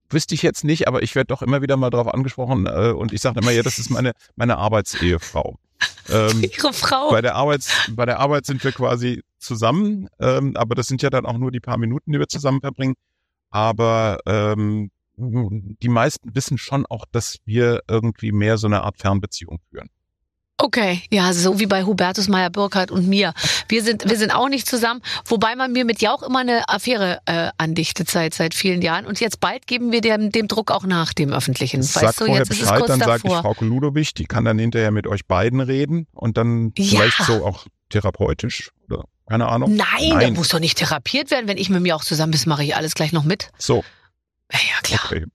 wüsste ich jetzt nicht, aber ich werde doch immer wieder mal darauf angesprochen äh, und ich sage immer, ja, das ist meine, meine Arbeitsehefrau. Ähm, *laughs* Ihre Frau. bei, der Arbeits, bei der Arbeit sind wir quasi zusammen, ähm, aber das sind ja dann auch nur die paar Minuten, die wir zusammen verbringen. Aber ähm, die meisten wissen schon auch, dass wir irgendwie mehr so eine Art Fernbeziehung führen. Okay, ja, so wie bei Hubertus Meyer-Burkhardt und mir. Wir sind, wir sind auch nicht zusammen, wobei man mir mit Jauch immer eine Affäre äh, andichtet seit, seit vielen Jahren. Und jetzt bald geben wir dem, dem Druck auch nach, dem öffentlichen. Sag weißt du, jetzt ist es Bescheid, kurz dann sage ich. Frau Ludowig, die kann dann hinterher mit euch beiden reden und dann Ja. vielleicht so auch therapeutisch oder keine Ahnung. Nein, Nein. der muss doch nicht therapiert werden. Wenn ich mit mir auch zusammen bin, mache ich alles gleich noch mit. So, Ja, ja klar. okay.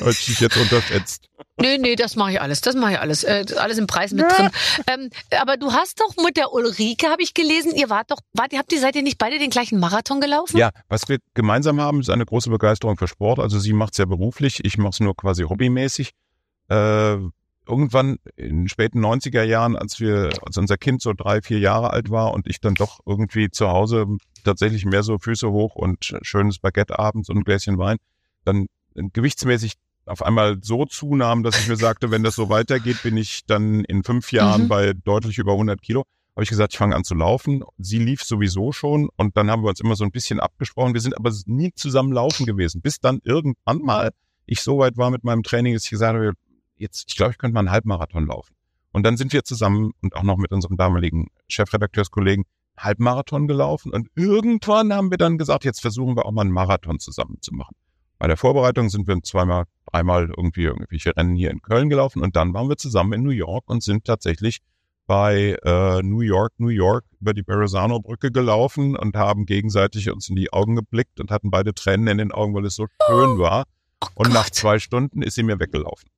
Habe ich dich jetzt unterschätzt. Nee, nee, das mache ich alles. Das mache ich alles. Äh, alles im Preis mit drin. *laughs* Ähm, aber du hast doch mit der Ulrike, habe ich gelesen, ihr wart doch, wart, habt ihr, seid ihr nicht beide den gleichen Marathon gelaufen? Ja, was wir gemeinsam haben, ist eine große Begeisterung für Sport. Also sie macht es ja beruflich, ich mache es nur quasi hobbymäßig. Äh, irgendwann in den späten 90er Jahren, als wir, als unser Kind so drei, vier Jahre alt war und ich dann doch irgendwie zu Hause tatsächlich mehr so Füße hoch und schönes Baguette abends und ein Gläschen Wein, dann gewichtsmäßig auf einmal so zunahm, dass ich mir sagte, wenn das so weitergeht, bin ich dann in fünf Jahren Mhm. bei deutlich über 100 Kilo. Habe ich gesagt, ich fange an zu laufen. Sie lief sowieso schon und dann haben wir uns immer so ein bisschen abgesprochen. Wir sind aber nie zusammen laufen gewesen, bis dann irgendwann mal ich so weit war mit meinem Training, dass ich gesagt habe, jetzt, ich glaube, ich könnte mal einen Halbmarathon laufen. Und dann sind wir zusammen und auch noch mit unserem damaligen Chefredakteurskollegen Halbmarathon gelaufen und irgendwann haben wir dann gesagt, jetzt versuchen wir auch mal einen Marathon zusammen zu machen. Bei der Vorbereitung sind wir zweimal, dreimal irgendwie irgendwelche Rennen hier in Köln gelaufen und dann waren wir zusammen in New York und sind tatsächlich bei äh, New York, New York über die Verrazano-Brücke gelaufen und haben gegenseitig uns in die Augen geblickt und hatten beide Tränen in den Augen, weil es so schön war. Oh Und nach Gott. zwei Stunden ist sie mir weggelaufen.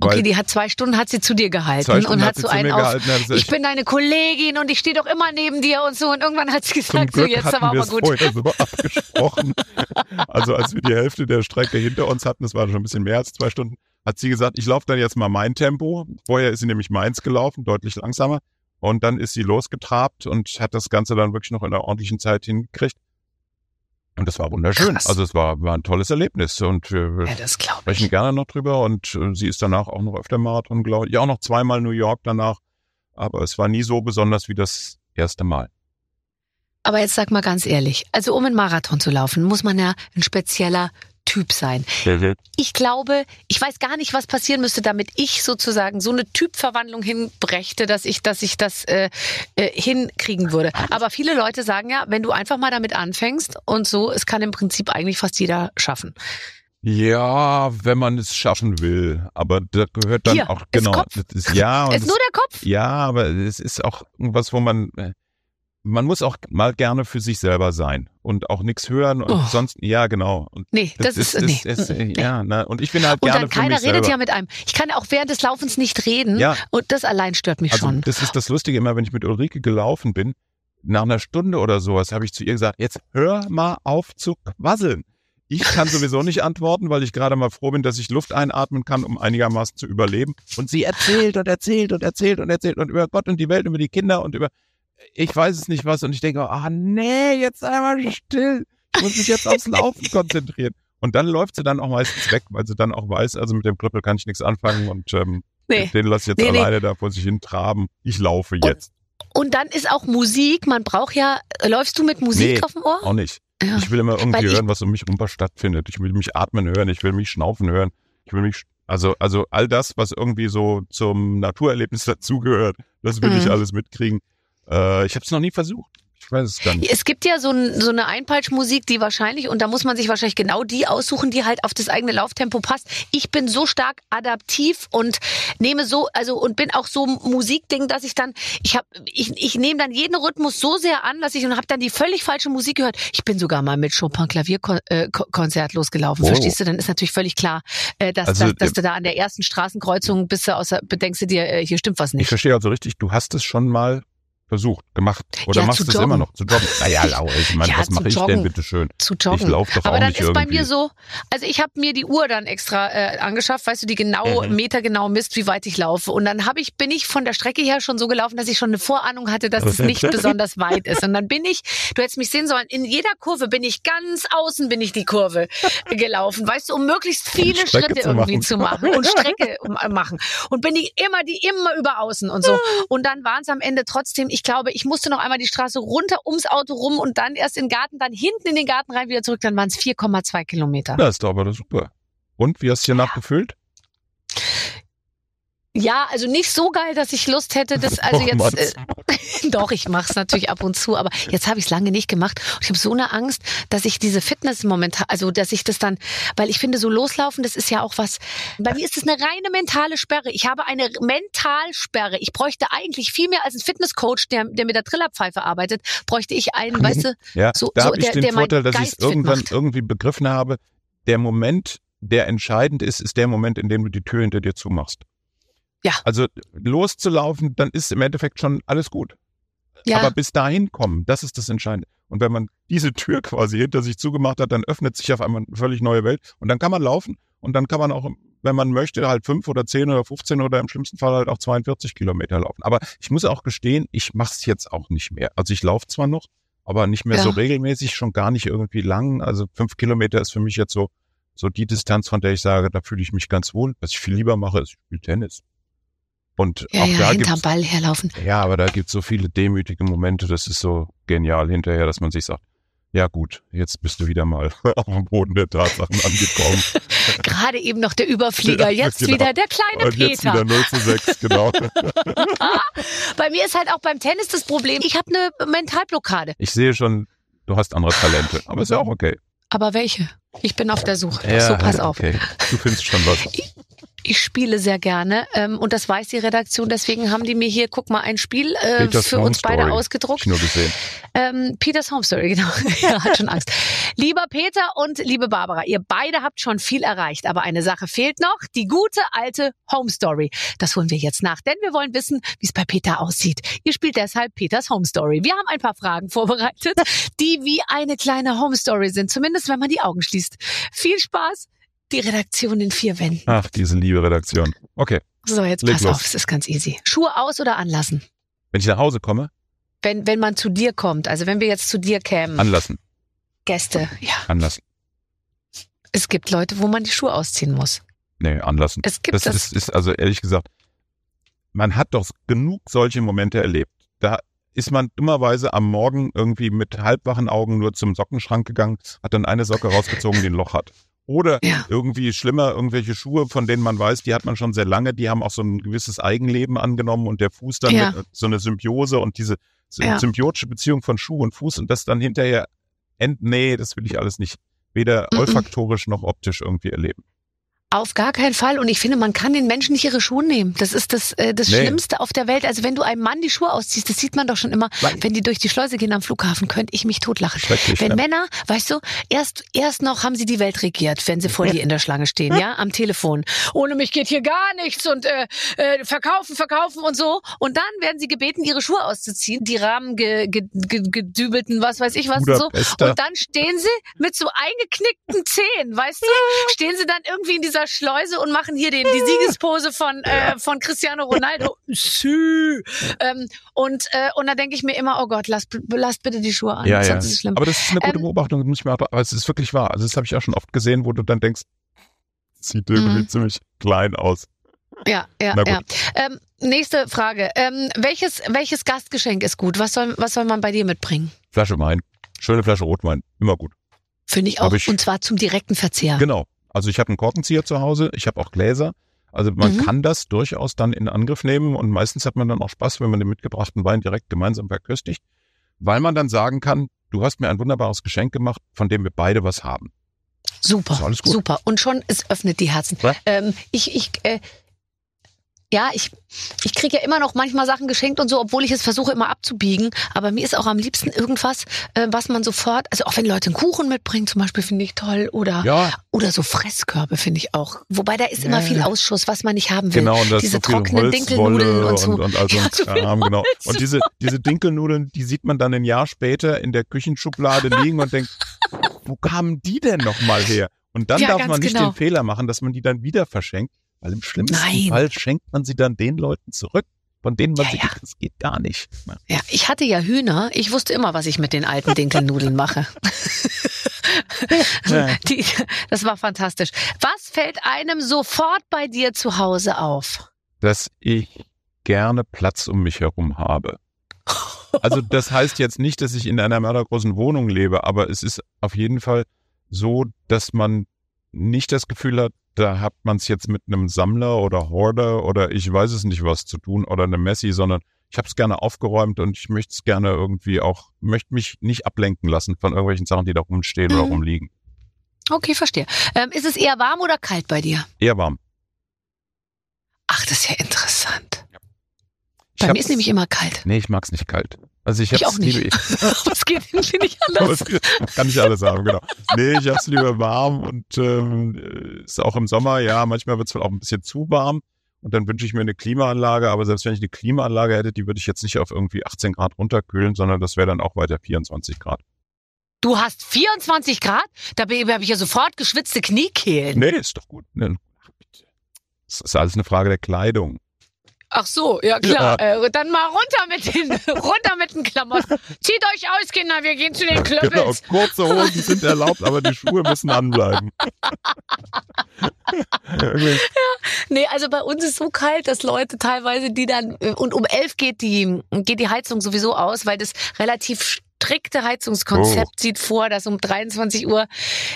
Okay, Weil die hat zwei Stunden hat sie zu dir gehalten und hat hat so zu einen auf. gehalten. Ich bin deine Kollegin und ich stehe doch immer neben dir und so. Und irgendwann hat sie gesagt, so jetzt aber auch es mal gut. vorher sogar abgesprochen. *laughs* also als wir die Hälfte der Strecke hinter uns hatten, das war schon ein bisschen mehr als zwei Stunden, hat sie gesagt, ich laufe dann jetzt mal mein Tempo. Vorher ist sie nämlich meins gelaufen, deutlich langsamer. Und dann ist sie losgetrabt und hat das Ganze dann wirklich noch in einer ordentlichen Zeit hingekriegt. Und das war wunderschön. Krass. Also es war, war ein tolles Erlebnis. Und wir Ja, das glaube sprechen ich. gerne noch drüber. Und äh, sie ist danach auch noch öfter Marathon gelaufen. Ja, auch noch zweimal New York danach. Aber es war nie so besonders wie das erste Mal. Aber jetzt sag mal ganz ehrlich, also um einen Marathon zu laufen, muss man ja ein spezieller Typ sein. Ich glaube, ich weiß gar nicht, was passieren müsste, damit ich sozusagen so eine Typverwandlung hinbrächte, dass ich, dass ich das äh, äh, hinkriegen würde. Aber viele Leute sagen ja, wenn du einfach mal damit anfängst und so, es kann im Prinzip eigentlich fast jeder schaffen. Ja, wenn man es schaffen will. Aber da gehört dann Hier, auch, ist genau. Kopf. Das ist, ja, und ist nur der Kopf. ja, aber es ist auch irgendwas, wo man, äh, man muss auch mal gerne für sich selber sein und auch nichts hören und Oh. sonst, ja, genau. Und Nee, das, ist, nee. ist, nee. ja, ne, und ich bin halt Und gerne dann für keiner mich redet selber. ja mit einem. Ich kann auch während des Laufens nicht reden. Ja. Und das allein stört mich Also schon. das ist das Lustige immer, wenn ich mit Ulrike gelaufen bin, nach einer Stunde oder sowas habe ich zu ihr gesagt, jetzt hör mal auf zu quasseln. Ich kann *laughs* sowieso nicht antworten, weil ich gerade mal froh bin, dass ich Luft einatmen kann, um einigermaßen zu überleben. Und sie erzählt und erzählt und erzählt und erzählt und über Gott und die Welt, über die Kinder und über, ich weiß es nicht was. Und ich denke, ah nee, jetzt einmal still. Ich muss mich jetzt aufs Laufen *laughs* konzentrieren. Und dann läuft sie dann auch meistens weg, weil sie dann auch weiß, also mit dem Krüppel kann ich nichts anfangen und ähm, Nee. den lass ich jetzt Nee, nee. alleine da vor sich hin traben. Ich laufe jetzt. Und dann ist auch Musik, man braucht ja, läufst du mit Musik Nee, auf dem Ohr? Auch nicht. Ja. Ich will immer irgendwie ich- hören, was um mich rum stattfindet. Ich will mich atmen hören, ich will mich schnaufen hören. Ich will mich, also, also all das, was irgendwie so zum Naturerlebnis *laughs* dazugehört, das will ich Mhm. alles mitkriegen. Äh, ich habe es noch nie versucht. Ich weiß es gar nicht. Es gibt ja so, ein, so eine Einpeitschmusik, die wahrscheinlich, und da muss man sich wahrscheinlich genau die aussuchen, die halt auf das eigene Lauftempo passt. Ich bin so stark adaptiv und nehme so, also und bin auch so Musikding, dass ich dann, ich habe, ich, ich nehme dann jeden Rhythmus so sehr an, dass ich und habe dann die völlig falsche Musik gehört. Ich bin sogar mal mit Chopin Klavierkonzert äh, losgelaufen. Oh. Verstehst du? Dann ist natürlich völlig klar, äh, dass, Also, dass, dass äh, du da an der ersten Straßenkreuzung bist du außer, bedenkst du dir, äh, hier stimmt was Ich nicht. verstehe also richtig, du hast es schon mal versucht, gemacht. Oder Ja, machst zu es immer noch zu joggen. Naja, *laughs* Laura, ich meine, Ja, was mache ich denn bitte schön? Zu Ich joggen. laufe doch Aber auch dann nicht ist irgendwie. bei mir so, also ich habe mir die Uhr dann extra äh, angeschafft, weißt du, die genau Mhm. metergenau misst, wie weit ich laufe. Und dann habe ich bin ich von der Strecke her schon so gelaufen, dass ich schon eine Vorahnung hatte, dass es nicht besonders weit ist. Und dann bin ich, du hättest mich sehen sollen, in jeder Kurve bin ich ganz außen bin ich die Kurve gelaufen, weißt du, um möglichst viele Schritte zu irgendwie machen. zu machen und Strecke äh, machen. Und bin ich immer die immer über außen und so. *laughs* Und dann waren es am Ende trotzdem, ich glaube, ich musste noch einmal die Straße runter ums Auto rum und dann erst in den Garten, dann hinten in den Garten rein, wieder zurück, dann waren es 4,2 Kilometer. Das ist doch aber super. Und wie hast du hier nachgefüllt? Ja, also nicht so geil, dass ich Lust hätte, das *laughs* also Oh, jetzt. Äh, *laughs* Doch, ich mache es natürlich ab und zu, aber jetzt habe ich es lange nicht gemacht. Und ich habe so eine Angst, dass ich diese Fitness momentan, also dass ich das dann, weil ich finde, so loslaufen, das ist ja auch was. Bei mir ist es eine reine mentale Sperre. Ich habe eine Mentalsperre. Ich bräuchte eigentlich viel mehr als einen Fitnesscoach, der, der mit der Trillerpfeife arbeitet, bräuchte ich einen, weißt du, Ja, so, da so ich der, den der Vorteil, dass ich irgendwann irgendwie begriffen habe. Der Moment, der entscheidend ist, ist der Moment, in dem du die Tür hinter dir zumachst. Ja. Also loszulaufen, dann ist im Endeffekt schon alles gut. Ja, Aber bis dahin kommen, das ist das Entscheidende. Und wenn man diese Tür quasi hinter sich zugemacht hat, dann öffnet sich auf einmal eine völlig neue Welt. Und dann kann man laufen und dann kann man auch, wenn man möchte, halt fünf oder zehn oder 15 oder im schlimmsten Fall halt auch 42 Kilometer laufen. Aber ich muss auch gestehen, ich mache es jetzt auch nicht mehr. Also ich laufe zwar noch, aber nicht mehr Ja. so regelmäßig, schon gar nicht irgendwie lang. Also fünf Kilometer ist für mich jetzt so, so die Distanz, von der ich sage, da fühle ich mich ganz wohl. Was ich viel lieber mache, ist ich spiele Tennis. Und ja, auch ja, da hinterm Ball herlaufen. ja, aber da gibt's so viele demütige Momente, das ist so genial hinterher, dass man sich sagt, ja gut, jetzt bist du wieder mal *laughs* auf dem Boden der Tatsachen *laughs* angekommen. Gerade eben noch der Überflieger, Ja, jetzt genau. wieder der kleine Und jetzt Peter. wieder 0 zu 6, genau. *laughs* Bei mir ist halt auch beim Tennis das Problem, ich habe eine Mentalblockade. Ich sehe schon, du hast andere Talente, aber ist ja auch okay. Aber welche? Ich bin auf der Suche. so, pass auf. Okay, du findest schon was. Ich spiele sehr gerne ähm, und das weiß die Redaktion. Deswegen haben die mir hier, guck mal, ein Spiel äh, Peters für Home uns beide Story. Ausgedruckt. ich nur gesehen. Ähm, Peters Home Story, *laughs* genau. er hat schon Angst. Lieber Peter und liebe Barbara, ihr beide habt schon viel erreicht, aber eine Sache fehlt noch, die gute alte Home Story. Das holen wir jetzt nach, denn wir wollen wissen, wie es bei Peter aussieht. Ihr spielt deshalb Peters Home Story. Wir haben ein paar Fragen vorbereitet, die wie eine kleine Home Story sind, zumindest wenn man die Augen schließt. Viel Spaß. Die Redaktion in vier Wänden. Ach, diese liebe Redaktion. Okay, So, jetzt Leg pass los. auf, es ist ganz easy. Schuhe aus oder anlassen? wenn ich nach Hause komme, Wenn, wenn man zu dir kommt, also wenn wir jetzt zu dir kämen, anlassen, Gäste, ja. anlassen. Es gibt Leute, wo man die Schuhe ausziehen muss. Nee, anlassen. Es gibt Das, das. ist, ist also ehrlich gesagt, man hat doch genug solche Momente erlebt. Da ist man dummerweise am Morgen irgendwie mit halbwachen Augen nur zum Sockenschrank gegangen, hat dann eine Socke rausgezogen, die ein Loch hat. Oder Ja. irgendwie schlimmer, irgendwelche Schuhe, von denen man weiß, die hat man schon sehr lange, die haben auch so ein gewisses Eigenleben angenommen und der Fuß dann Ja. mit, so eine Symbiose und diese Ja. symbiotische Beziehung von Schuh und Fuß und das dann hinterher end, nee, das will ich alles nicht. Weder Mhm. olfaktorisch noch optisch irgendwie erleben. Auf gar keinen Fall. Und ich finde, man kann den Menschen nicht ihre Schuhe nehmen. Das ist das, äh, das Nee. Schlimmste auf der Welt. Also wenn du einem Mann die Schuhe ausziehst, das sieht man doch schon immer, Nein. wenn die durch die Schleuse gehen am Flughafen, könnte ich mich totlachen. Wenn ne? Männer, weißt du, erst, erst noch haben sie die Welt regiert, wenn sie vor dir *laughs* in der Schlange stehen, ja, am Telefon. Ohne mich geht hier gar nichts und äh, äh, verkaufen, verkaufen und so. Und dann werden sie gebeten, ihre Schuhe auszuziehen, die Rahmen ge, ge, ge, gedübelten, was weiß ich was und so. Budapester. Und dann stehen sie mit so eingeknickten Zähnen, weißt du? Stehen sie dann irgendwie in dieser Schleuse und machen hier den, die Siegespose von, äh, von Cristiano Ronaldo. Sü. Ähm, und, äh, und da denke ich mir immer, oh Gott, lasst, lasst bitte die Schuhe an. Ja, ja. schlimm. Aber das ist eine gute Ähm, Beobachtung, das muss ich mal, aber es ist wirklich wahr. Also das habe ich auch schon oft gesehen, wo du dann denkst, sieht irgendwie Mhm. ziemlich klein aus. Ja, ja, ja. Ähm, nächste Frage. Ähm, welches, welches Gastgeschenk ist gut? Was soll, was soll man bei dir mitbringen? Flasche Wein, schöne Flasche Rotwein, immer gut. Finde ich auch. ich- und zwar zum direkten Verzehr. Genau. Also ich habe einen Korkenzieher zu Hause, ich habe auch Gläser. Also man Mhm. kann das durchaus dann in Angriff nehmen und meistens hat man dann auch Spaß, wenn man den mitgebrachten Wein direkt gemeinsam verköstigt, weil man dann sagen kann, du hast mir ein wunderbares Geschenk gemacht, von dem wir beide was haben. Super, Ist alles gut. super. Und schon, es öffnet die Herzen. Ähm, ich, ich, äh, ja, ich, ich kriege ja immer noch manchmal Sachen geschenkt und so, obwohl ich es versuche immer abzubiegen. Aber mir ist auch am liebsten irgendwas, äh, was man sofort, also auch wenn Leute einen Kuchen mitbringen, zum Beispiel, finde ich toll. Oder, Ja, oder so Fresskörbe finde ich auch. Wobei da ist immer Ja. viel Ausschuss, was man nicht haben will. Genau, und da ist Diese so viel trockenen Dinkelnudeln Holzwolle und so. und, und all so Ja, so Kram, genau. Holz. Und diese, diese Dinkelnudeln, die sieht man dann ein Jahr später in der Küchenschublade liegen und denkt, wo kamen die denn nochmal her? Und dann Ja, darf man nicht genau. den Fehler machen, dass man die dann wieder verschenkt, weil im schlimmsten Nein. Fall schenkt man sie dann den Leuten zurück, von denen man Ja, sie, ja. das geht gar nicht. Ja, ich hatte ja Hühner. Ich wusste immer, was ich mit den alten Dinkelnudeln mache. *laughs* Die, das war fantastisch. Was fällt einem sofort bei dir zu Hause auf? Dass ich gerne Platz um mich herum habe. Also das heißt jetzt nicht, dass ich in einer mördergroßen Wohnung lebe, aber es ist auf jeden Fall so, dass man nicht das Gefühl hat, da hat man es jetzt mit einem Sammler oder Hoarder oder ich weiß es nicht was zu tun oder einem Messi, sondern ich habe es gerne aufgeräumt und ich möchte es gerne irgendwie auch, möchte mich nicht ablenken lassen von irgendwelchen Sachen, die da rumstehen oder Mhm. rumliegen. Okay, verstehe. Ähm, ist es eher warm oder kalt bei dir? Eher warm. Ach, das ist ja interessant. Ich Bei mir ist nämlich immer kalt. Nee, ich mag's nicht kalt. Also ich Ich hab's lieber, ich, *laughs* Das geht irgendwie nicht *laughs* anders. es kann nicht alles haben, genau. Nee, ich hab's lieber warm und ähm, äh, ist auch im Sommer, ja, manchmal wird's wohl auch ein bisschen zu warm. Und dann wünsche ich mir eine Klimaanlage, aber selbst wenn ich eine Klimaanlage hätte, die würde ich jetzt nicht auf irgendwie 18 Grad runterkühlen, sondern das wäre dann auch weiter 24 Grad. Du hast 24 Grad? Da habe ich ja sofort geschwitzte Kniekehlen. Nee, ist doch gut. Bitte. Das ist alles eine Frage der Kleidung. Ach so, ja klar. Äh, dann mal runter mit den, *laughs* runter mit den Klamotten. Zieht euch aus, Kinder, wir gehen zu den Genau, Klöppels. kurze Hosen sind erlaubt, aber die Schuhe müssen anbleiben. Irgendwie- Nee, also bei uns ist so kalt, dass Leute teilweise, die dann, und um elf geht die, geht die Heizung sowieso aus, weil das relativ strikte Heizungskonzept Oh. sieht vor, dass um 23 Uhr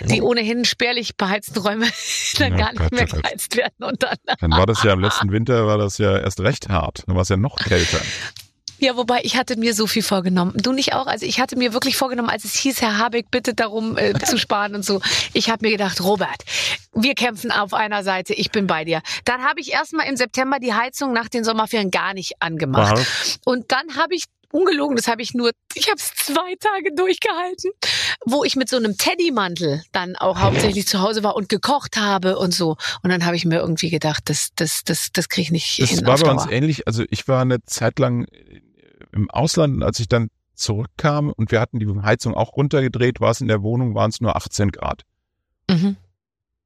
die ohnehin spärlich beheizten Räume *laughs* dann Ja, gar nicht Gott, mehr oh geheizt werden und dann. *laughs* Dann war das ja im letzten Winter, war das ja erst recht hart. Dann war es ja noch kälter. Ja, wobei ich hatte mir so viel vorgenommen. Du nicht auch? Also ich hatte mir wirklich vorgenommen, als es hieß, Herr Habeck, bitte darum äh, *laughs* zu sparen und so. Ich habe mir gedacht, Robert, wir kämpfen auf einer Seite, ich bin bei dir. Dann habe ich erstmal im September die Heizung nach den Sommerferien gar nicht angemacht. Aha. Und dann habe ich ungelogen, das habe ich nur, ich habe es zwei Tage durchgehalten, wo ich mit so einem Teddymantel dann auch hauptsächlich zu Hause war und gekocht habe und so. Und dann habe ich mir irgendwie gedacht, das, das, das, das kriege ich nicht Das hin. war auf bei uns ähnlich. Also ich war eine Zeit lang im Ausland, und als ich dann zurückkam und wir hatten die Heizung auch runtergedreht, war es in der Wohnung, waren es nur 18 Grad. Mhm.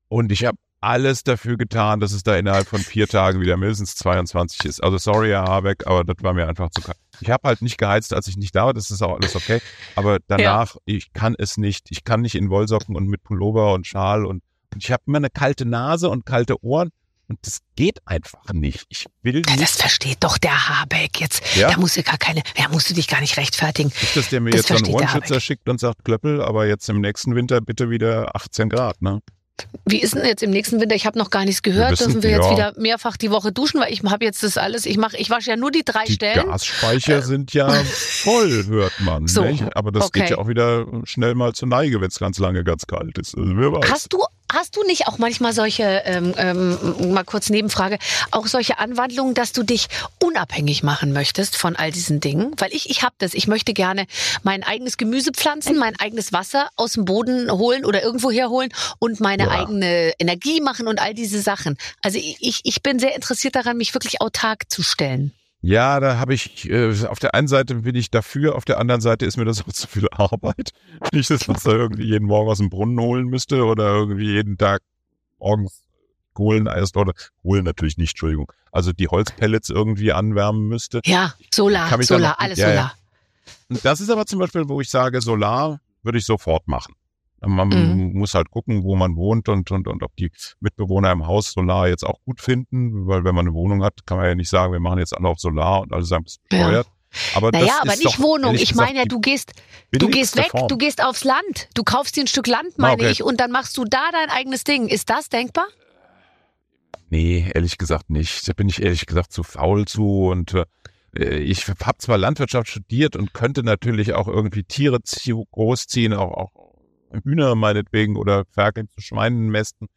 Und ich habe alles dafür getan, dass es da innerhalb von vier Tagen wieder mindestens 22 ist. Also sorry, Herr Habeck, aber das war mir einfach zu kalt. Ich habe halt nicht geheizt, als ich nicht da war, das ist auch alles okay. Aber danach, ich kann es nicht. Ich kann nicht in Wollsocken und mit Pullover und Schal und, und ich habe immer eine kalte Nase und kalte Ohren und das geht einfach nicht. Ich will Ja, nicht, das versteht doch der Habeck jetzt. Ja? Da musst du gar keine, da musst du dich gar nicht rechtfertigen. nicht, dass der mir das jetzt so einen Ohrenschützer schickt und sagt, Klöppel, aber jetzt im nächsten Winter bitte wieder 18 Grad, ne? Wie ist denn jetzt im nächsten Winter? Ich habe noch gar nichts gehört. Wir wissen- Dürfen wir jetzt ja. wieder mehrfach die Woche duschen? Weil ich habe jetzt das alles, ich mache, ich wasche ja nur die drei Die Stellen. Gasspeicher sind ja *laughs* voll, hört man. So, nicht? Aber das okay. geht ja auch wieder schnell mal zur Neige, wenn es ganz lange ganz kalt ist. Also wer weiß. Hast du, hast du nicht auch manchmal solche, ähm, ähm, mal kurz Nebenfrage, auch solche Anwandlungen, dass du dich unabhängig machen möchtest von all diesen Dingen? Weil ich, ich habe das. Ich möchte gerne mein eigenes Gemüse pflanzen, mein eigenes Wasser aus dem Boden holen oder irgendwo herholen und meine Ja. eigene Energie machen und all diese Sachen. Also ich, ich bin sehr interessiert daran, mich wirklich autark zu stellen. Ja, da habe ich, äh, auf der einen Seite bin ich dafür, auf der anderen Seite ist mir das auch *laughs* zu viel Arbeit. Wenn ich das Wasser irgendwie jeden Morgen aus dem Brunnen holen müsste oder irgendwie jeden Tag morgens Kohlen erst oder Kohlen natürlich nicht, Entschuldigung. Also die Holzpellets irgendwie anwärmen müsste. Ja, Solar, Solar, noch- alles ja, ja. Solar. Und das ist aber zum Beispiel, wo ich sage, Solar würde ich sofort machen. Man Mhm. muss halt gucken, wo man wohnt und, und, und ob die Mitbewohner im Haus Solar jetzt auch gut finden, weil wenn man eine Wohnung hat, kann man ja nicht sagen, wir machen jetzt alle auf Solar und alle sagen, das ist Ja. bescheuert. Aber Naja, aber nicht Wohnung. Ich gesagt, meine ja, du gehst, du gehst weg, Form. du gehst aufs Land. Du kaufst dir ein Stück Land, meine okay. ich, und dann machst du da dein eigenes Ding. Ist das denkbar? Nee, ehrlich gesagt nicht. Da bin ich ehrlich gesagt zu faul zu und äh, ich habe zwar Landwirtschaft studiert und könnte natürlich auch irgendwie Tiere zie- großziehen, auch, auch Hühner meinetwegen oder Ferkel zu Schweinen mästen.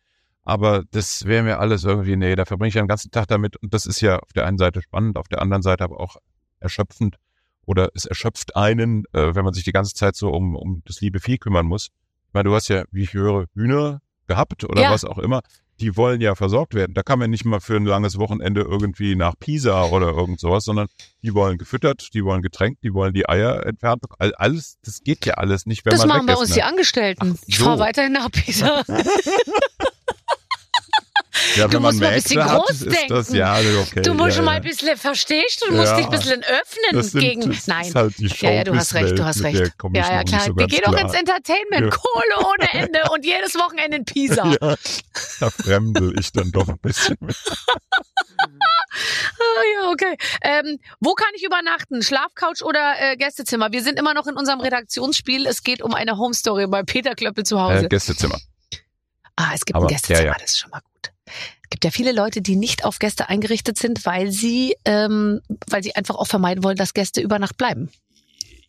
Aber das wäre mir alles irgendwie, nee, da verbringe ich ja den ganzen Tag damit und das ist ja auf der einen Seite spannend, auf der anderen Seite aber auch erschöpfend oder es erschöpft einen, äh, wenn man sich die ganze Zeit so um, um das liebe Vieh kümmern muss. Ich meine, du hast ja, wie ich höre, Hühner gehabt oder Ja. was auch immer. Die wollen ja versorgt werden. Da kann man nicht mal für ein langes Wochenende irgendwie nach Pisa oder irgend sowas, sondern die wollen gefüttert, die wollen getränkt, die wollen die Eier entfernt. All- Alles, das geht ja alles nicht, wenn das man machen weg bei uns ist. die Ne? Angestellten. Ach Ich so. fahre weiterhin nach Pisa. *laughs* Ja, Du musst mal ein bisschen hat, groß ist das denken. ja okay. Du musst ja, schon mal ein bisschen, verstehst du? Du musst dich ein bisschen öffnen sind, gegen. Nein. Halt die Ja, ja, du hast recht, du hast recht. Ja, ja, klar. So Wir gehen doch ins Entertainment. Kohle ohne Ende und jedes Wochenende in Pisa. *laughs* Ja, da fremdel ich dann doch ein bisschen mit. *laughs* Ah, ja, okay. Ähm, wo kann ich übernachten? Schlafcouch oder äh, Gästezimmer? Wir sind immer noch in unserem Redaktionsspiel. Es geht um eine Home Story bei Peter Klöppel zu Hause. Äh, Gästezimmer. ah, es gibt aber- ein Gästezimmer, ja, ja. das ist schon mal gut. Gibt ja viele Leute, die nicht auf Gäste eingerichtet sind, weil sie, ähm, weil sie einfach auch vermeiden wollen, dass Gäste über Nacht bleiben.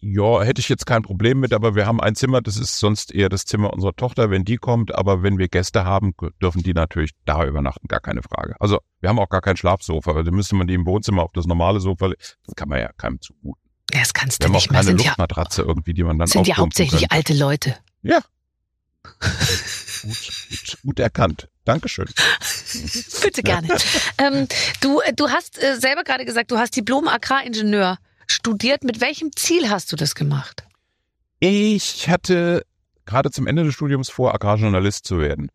Ja, hätte ich jetzt kein Problem mit, aber wir haben ein Zimmer, das ist sonst eher das Zimmer unserer Tochter, wenn die kommt. Aber wenn wir Gäste haben, dürfen die natürlich da übernachten, gar keine Frage. Also wir haben auch gar kein Schlafsofa, weil dann müsste man die im Wohnzimmer auf das normale Sofa, das kann man ja keinem zumuten. Ja, das kannst Wir du haben auch nicht mehr. keine Sind ja, Luftmatratze irgendwie, die man dann sind ja hauptsächlich könnte. alte Leute. Ja. *laughs* gut, gut, gut erkannt. Dankeschön. *laughs* Bitte gerne. ähm, du, du hast äh, selber gerade gesagt, du hast Diplom-Agraringenieur studiert. Mit welchem Ziel hast du das gemacht? Ich hatte gerade zum Ende des Studiums vor, Agrarjournalist zu werden.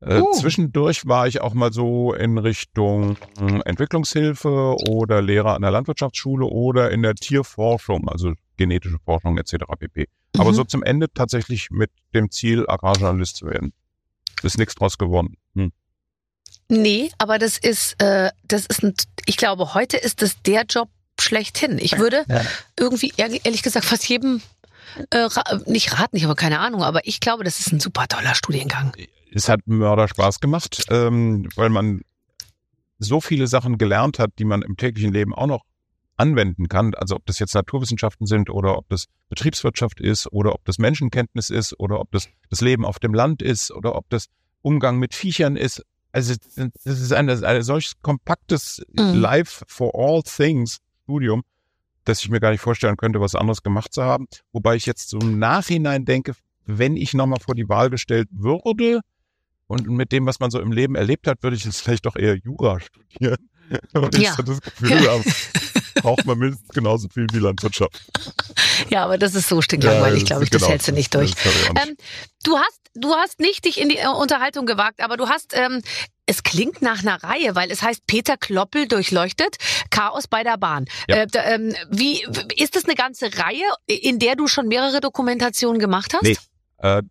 Äh, Oh. Zwischendurch war ich auch mal so in Richtung Entwicklungshilfe oder Lehrer an der Landwirtschaftsschule oder in der Tierforschung, also genetische Forschung etc. pp. Aber Mhm. so zum Ende tatsächlich mit dem Ziel, Agrarjournalist zu werden. Ist nichts draus geworden. Hm. Nee, aber das ist, äh, das ist ein, ich glaube, heute ist das der Job schlechthin. Ich würde Ja. irgendwie, ehrlich gesagt, fast jedem, äh, ra nicht raten, ich habe keine Ahnung, aber ich glaube, das ist ein super toller Studiengang. es hat Mörder Spaß gemacht, ähm, weil man so viele Sachen gelernt hat, die man im täglichen Leben auch noch anwenden kann. Also ob das jetzt Naturwissenschaften sind oder ob das Betriebswirtschaft ist oder ob das Menschenkenntnis ist oder ob das das Leben auf dem Land ist oder ob das Umgang mit Viechern ist. Also das ist ein, ein solch kompaktes Mhm. Life for all things Studium, dass ich mir gar nicht vorstellen könnte, was anderes gemacht zu haben. Wobei ich jetzt so im Nachhinein denke, wenn ich nochmal vor die Wahl gestellt würde und mit dem, was man so im Leben erlebt hat, würde ich jetzt vielleicht doch eher Jura studieren. *laughs* Weil ich Ja. so das Gefühl *laughs* habe, braucht man mindestens genauso viel wie Landwirtschaft. Ja, aber das ist so stinklangweilig, Ja, glaube ich. Das genau, hältst du nicht durch. Ähm, du hast, du hast nicht dich in die äh, Unterhaltung gewagt, aber du hast, ähm, es klingt nach einer Reihe, weil es heißt Peter Kloppel durchleuchtet Chaos bei der Bahn. Ja. Äh, da, ähm, wie ist das eine ganze Reihe, in der du schon mehrere Dokumentationen gemacht hast? Nee. Äh,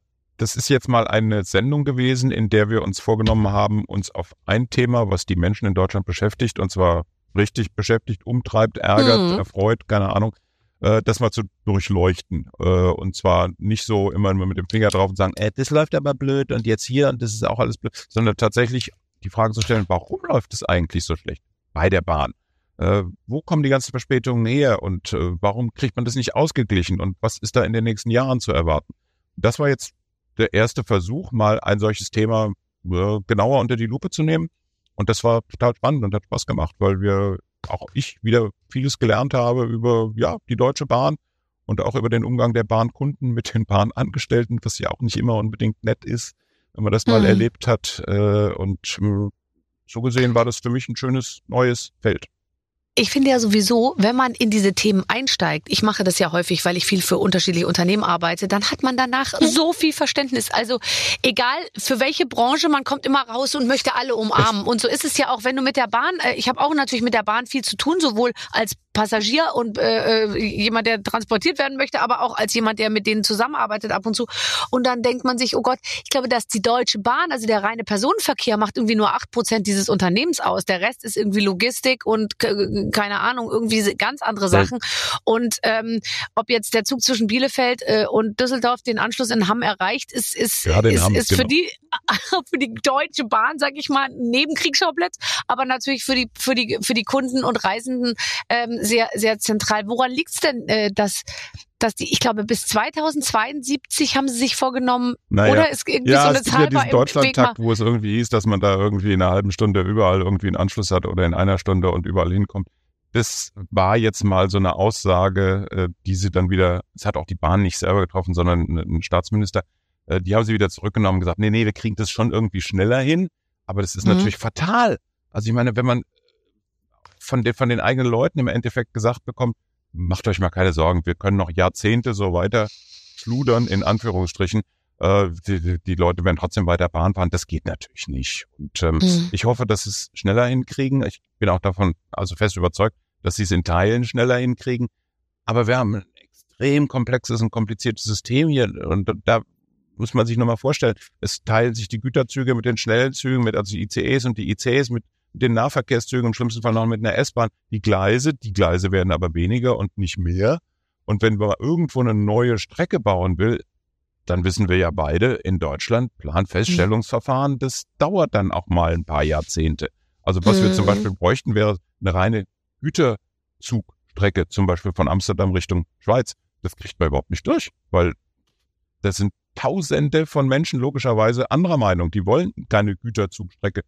das ist jetzt mal eine Sendung gewesen, in der wir uns vorgenommen haben, uns auf ein Thema, was die Menschen in Deutschland beschäftigt, und zwar richtig beschäftigt, umtreibt, ärgert, Mhm. erfreut, keine Ahnung, äh, das mal zu durchleuchten. Äh, und zwar nicht so immer nur mit dem Finger drauf und sagen, äh, das läuft aber blöd und jetzt hier und das ist auch alles blöd, sondern tatsächlich die Frage zu stellen, warum läuft es eigentlich so schlecht bei der Bahn? Äh, wo kommen die ganzen Verspätungen her und äh, warum kriegt man das nicht ausgeglichen und was ist da in den nächsten Jahren zu erwarten? Das war jetzt der erste Versuch, mal ein solches Thema äh, genauer unter die Lupe zu nehmen. Und das war total spannend und hat Spaß gemacht, weil wir, auch ich, wieder vieles gelernt habe über ja die Deutsche Bahn und auch über den Umgang der Bahnkunden mit den Bahnangestellten, was ja auch nicht immer unbedingt nett ist, wenn man das mal Mhm. erlebt hat. Äh, und äh, so gesehen war das für mich ein schönes neues Feld. Ich finde ja sowieso, wenn man in diese Themen einsteigt, ich mache das ja häufig, weil ich viel für unterschiedliche Unternehmen arbeite, dann hat man danach so viel Verständnis. Also egal für welche Branche, man kommt immer raus und möchte alle umarmen. Und so ist es ja auch, wenn du mit der Bahn, äh, ich habe auch natürlich mit der Bahn viel zu tun, sowohl als Passagier und äh, äh, jemand, der transportiert werden möchte, aber auch als jemand, der mit denen zusammenarbeitet ab und zu. Und dann denkt man sich, oh Gott, ich glaube, dass die Deutsche Bahn, also der reine Personenverkehr, macht irgendwie nur acht Prozent dieses Unternehmens aus. Der Rest ist irgendwie Logistik und ke- keine Ahnung, irgendwie ganz andere Sachen. Und ähm, ob jetzt der Zug zwischen Bielefeld äh, und Düsseldorf den Anschluss in Hamm erreicht, ist, ist, Ja, ist, Hamm, ist für genau. die *laughs* für die Deutsche Bahn, sag ich mal, ein Nebenkriegsschauplatz, aber natürlich für die für die für die Kunden und Reisenden ähm, sehr sehr zentral. Woran liegt's denn, äh, dass dass die, ich glaube, bis 2072 haben sie sich vorgenommen, Naja. oder ist irgendwie ja, so eine es Zahl ja diesen. Deutschlandtakt, wo es irgendwie hieß, dass man da irgendwie in einer halben Stunde überall irgendwie einen Anschluss hat oder in einer Stunde und überall hinkommt. Das war jetzt mal so eine Aussage, äh, die sie dann wieder, es hat auch die Bahn nicht selber getroffen, sondern ein ein Staatsminister, äh, die haben sie wieder zurückgenommen und gesagt, nee, nee, wir kriegen das schon irgendwie schneller hin, aber das ist Mhm. natürlich fatal. Also ich meine, wenn man von, den von den eigenen Leuten im Endeffekt gesagt bekommt, macht euch mal keine Sorgen, wir können noch Jahrzehnte so weiter schludern, in Anführungsstrichen, äh, die, die- die Leute werden trotzdem weiter Bahn fahren. Das geht natürlich nicht. Und ähm, Mhm. ich hoffe, dass sie es schneller hinkriegen. Ich bin auch davon also fest überzeugt, dass sie es in Teilen schneller hinkriegen. Aber wir haben ein extrem komplexes und kompliziertes System hier. Und da muss man sich nochmal vorstellen, es teilen sich die Güterzüge mit den schnellen Zügen, mit also die ICEs und die ICs mit den Nahverkehrszügen, im schlimmsten Fall noch mit einer S-Bahn. Die Gleise, die Gleise werden aber weniger und nicht mehr. Und wenn man irgendwo eine neue Strecke bauen will, dann wissen wir ja beide, in Deutschland Planfeststellungsverfahren, das dauert dann auch mal ein paar Jahrzehnte. Also was wir zum Mhm. Beispiel bräuchten, wäre eine reine Güterzugstrecke, zum Beispiel von Amsterdam Richtung Schweiz. Das kriegt man überhaupt nicht durch, weil das sind Tausende von Menschen logischerweise anderer Meinung. Die wollen keine Güterzugstrecke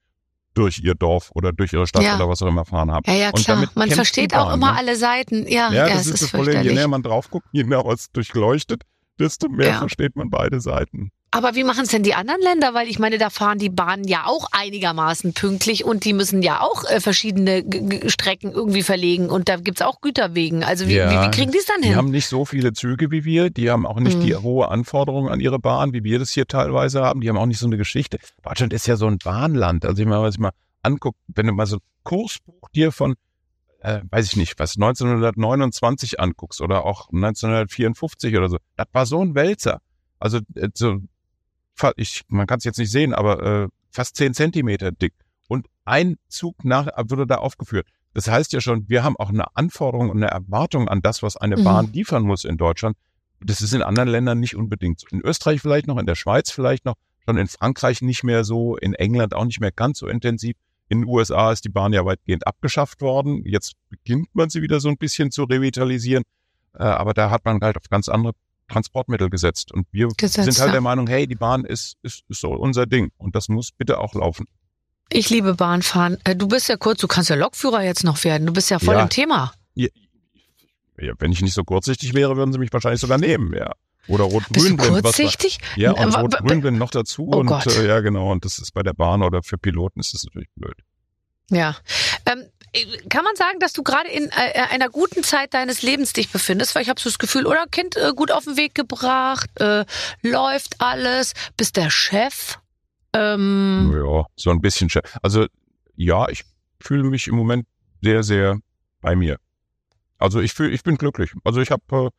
durch ihr Dorf oder durch ihre Stadt Ja. oder was auch immer fahren haben. Ja, ja, Und klar. damit Man versteht auch immer ne? alle Seiten. Ja, Ja, ja, das ist ist das Problem. Je näher man drauf guckt, je man es durchleuchtet, desto mehr Ja. versteht man beide Seiten. Aber wie machen es denn die anderen Länder? Weil ich meine, da fahren die Bahnen ja auch einigermaßen pünktlich und die müssen ja auch äh, verschiedene G G Strecken irgendwie verlegen und da gibt's auch Güterwegen. Also wie, Ja, wie, wie kriegen die es dann Die hin? haben nicht so viele Züge wie wir, die haben auch nicht Mhm. die hohe Anforderungen an ihre Bahn, wie wir das hier teilweise haben. Die haben auch nicht so eine Geschichte. Deutschland ist ja so ein Bahnland. Also ich mal, was ich mal anguckt, wenn du mal so ein Kursbuch dir von, äh, weiß ich nicht, was 1929 anguckst oder auch 1954 oder so, das war so ein Wälzer. Also äh, so, ich, man kann es jetzt nicht sehen, aber äh, fast zehn Zentimeter dick. Und ein Zug nach wurde da aufgeführt. Das heißt ja schon, wir haben auch eine Anforderung und eine Erwartung an das, was eine Mhm. Bahn liefern muss in Deutschland. Das ist in anderen Ländern nicht unbedingt so. In Österreich vielleicht noch, in der Schweiz vielleicht noch, schon in Frankreich nicht mehr so, in England auch nicht mehr ganz so intensiv. In den USA ist die Bahn ja weitgehend abgeschafft worden. Jetzt beginnt man sie wieder so ein bisschen zu revitalisieren. Äh, aber da hat man halt auf ganz andere Transportmittel gesetzt. Und wir Gesetzt, sind halt ja. der Meinung, hey, die Bahn ist, ist, ist so unser Ding. Und das muss bitte auch laufen. Ich liebe Bahnfahren. Äh, Du bist ja kurz, du kannst ja Lokführer jetzt noch werden. Du bist ja voll Ja. im Thema. Ja, wenn ich nicht so kurzsichtig wäre, würden sie mich wahrscheinlich sogar nehmen, ja. Oder rot-grün was war- kurzsichtig? Ja, und rot-grün blind noch dazu. Oh und Gott. äh, ja, genau. Und das ist bei der Bahn oder für Piloten ist das natürlich blöd. Ja. Ähm, äh, kann man sagen, dass du gerade in äh, einer guten Zeit deines Lebens dich befindest? Weil ich habe so das Gefühl, oder Kind äh, gut auf den Weg gebracht, äh, läuft alles, bist der Chef. Ähm, Ja, so ein bisschen. sche- Also ja, ich fühle mich im Moment sehr, sehr bei mir. Also ich fühle, ich bin glücklich. Also ich habe äh,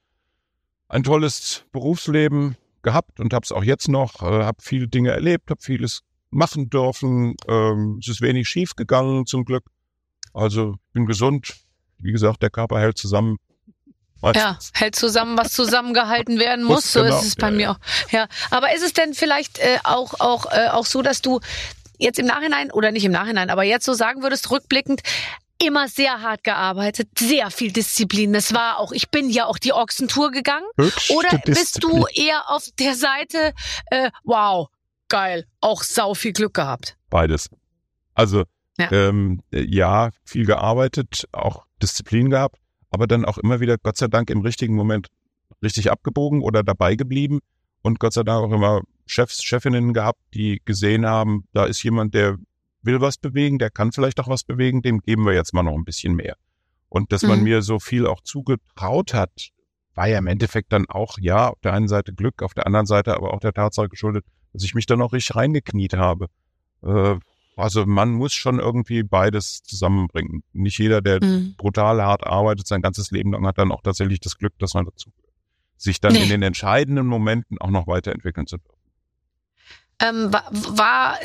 ein tolles Berufsleben gehabt und habe es auch jetzt noch. Äh, habe viele Dinge erlebt, habe vieles machen dürfen. Ähm, es ist wenig schief gegangen zum Glück. Also ich bin gesund. Wie gesagt, der Körper hält zusammen. ja, Meistens. hält zusammen, was zusammengehalten *laughs* werden Muss, muss. So genau. ist es bei Ja, mir ja. auch. Ja, aber ist es denn vielleicht äh, auch auch äh, auch so, dass du jetzt im Nachhinein oder nicht im Nachhinein, aber jetzt so sagen würdest, rückblickend, immer sehr hart gearbeitet, sehr viel Disziplin. Das war auch, ich bin ja auch die Ochsentour gegangen. Höchste Oder bist Disziplin. du eher auf der Seite, äh, wow, geil, auch sau viel Glück gehabt? Beides. Also Ja. ähm, äh, ja, viel gearbeitet, auch Disziplin gehabt, aber dann auch immer wieder, Gott sei Dank, im richtigen Moment richtig abgebogen oder dabei geblieben und Gott sei Dank auch immer Chefs, Chefinnen gehabt, die gesehen haben, da ist jemand, der will was bewegen, der kann vielleicht auch was bewegen, dem geben wir jetzt mal noch ein bisschen mehr. Und dass man Mhm. mir so viel auch zugetraut hat, war ja im Endeffekt dann auch, ja, auf der einen Seite Glück, auf der anderen Seite aber auch der Tatsache geschuldet, dass ich mich dann auch richtig reingekniet habe. Äh, also man muss schon irgendwie beides zusammenbringen. Nicht jeder, der Mhm. brutal hart arbeitet, sein ganzes Leben lang hat dann auch tatsächlich das Glück, dass man dazu sich dann Nee. in den entscheidenden Momenten auch noch weiterentwickeln zu dürfen. Ähm, war, war,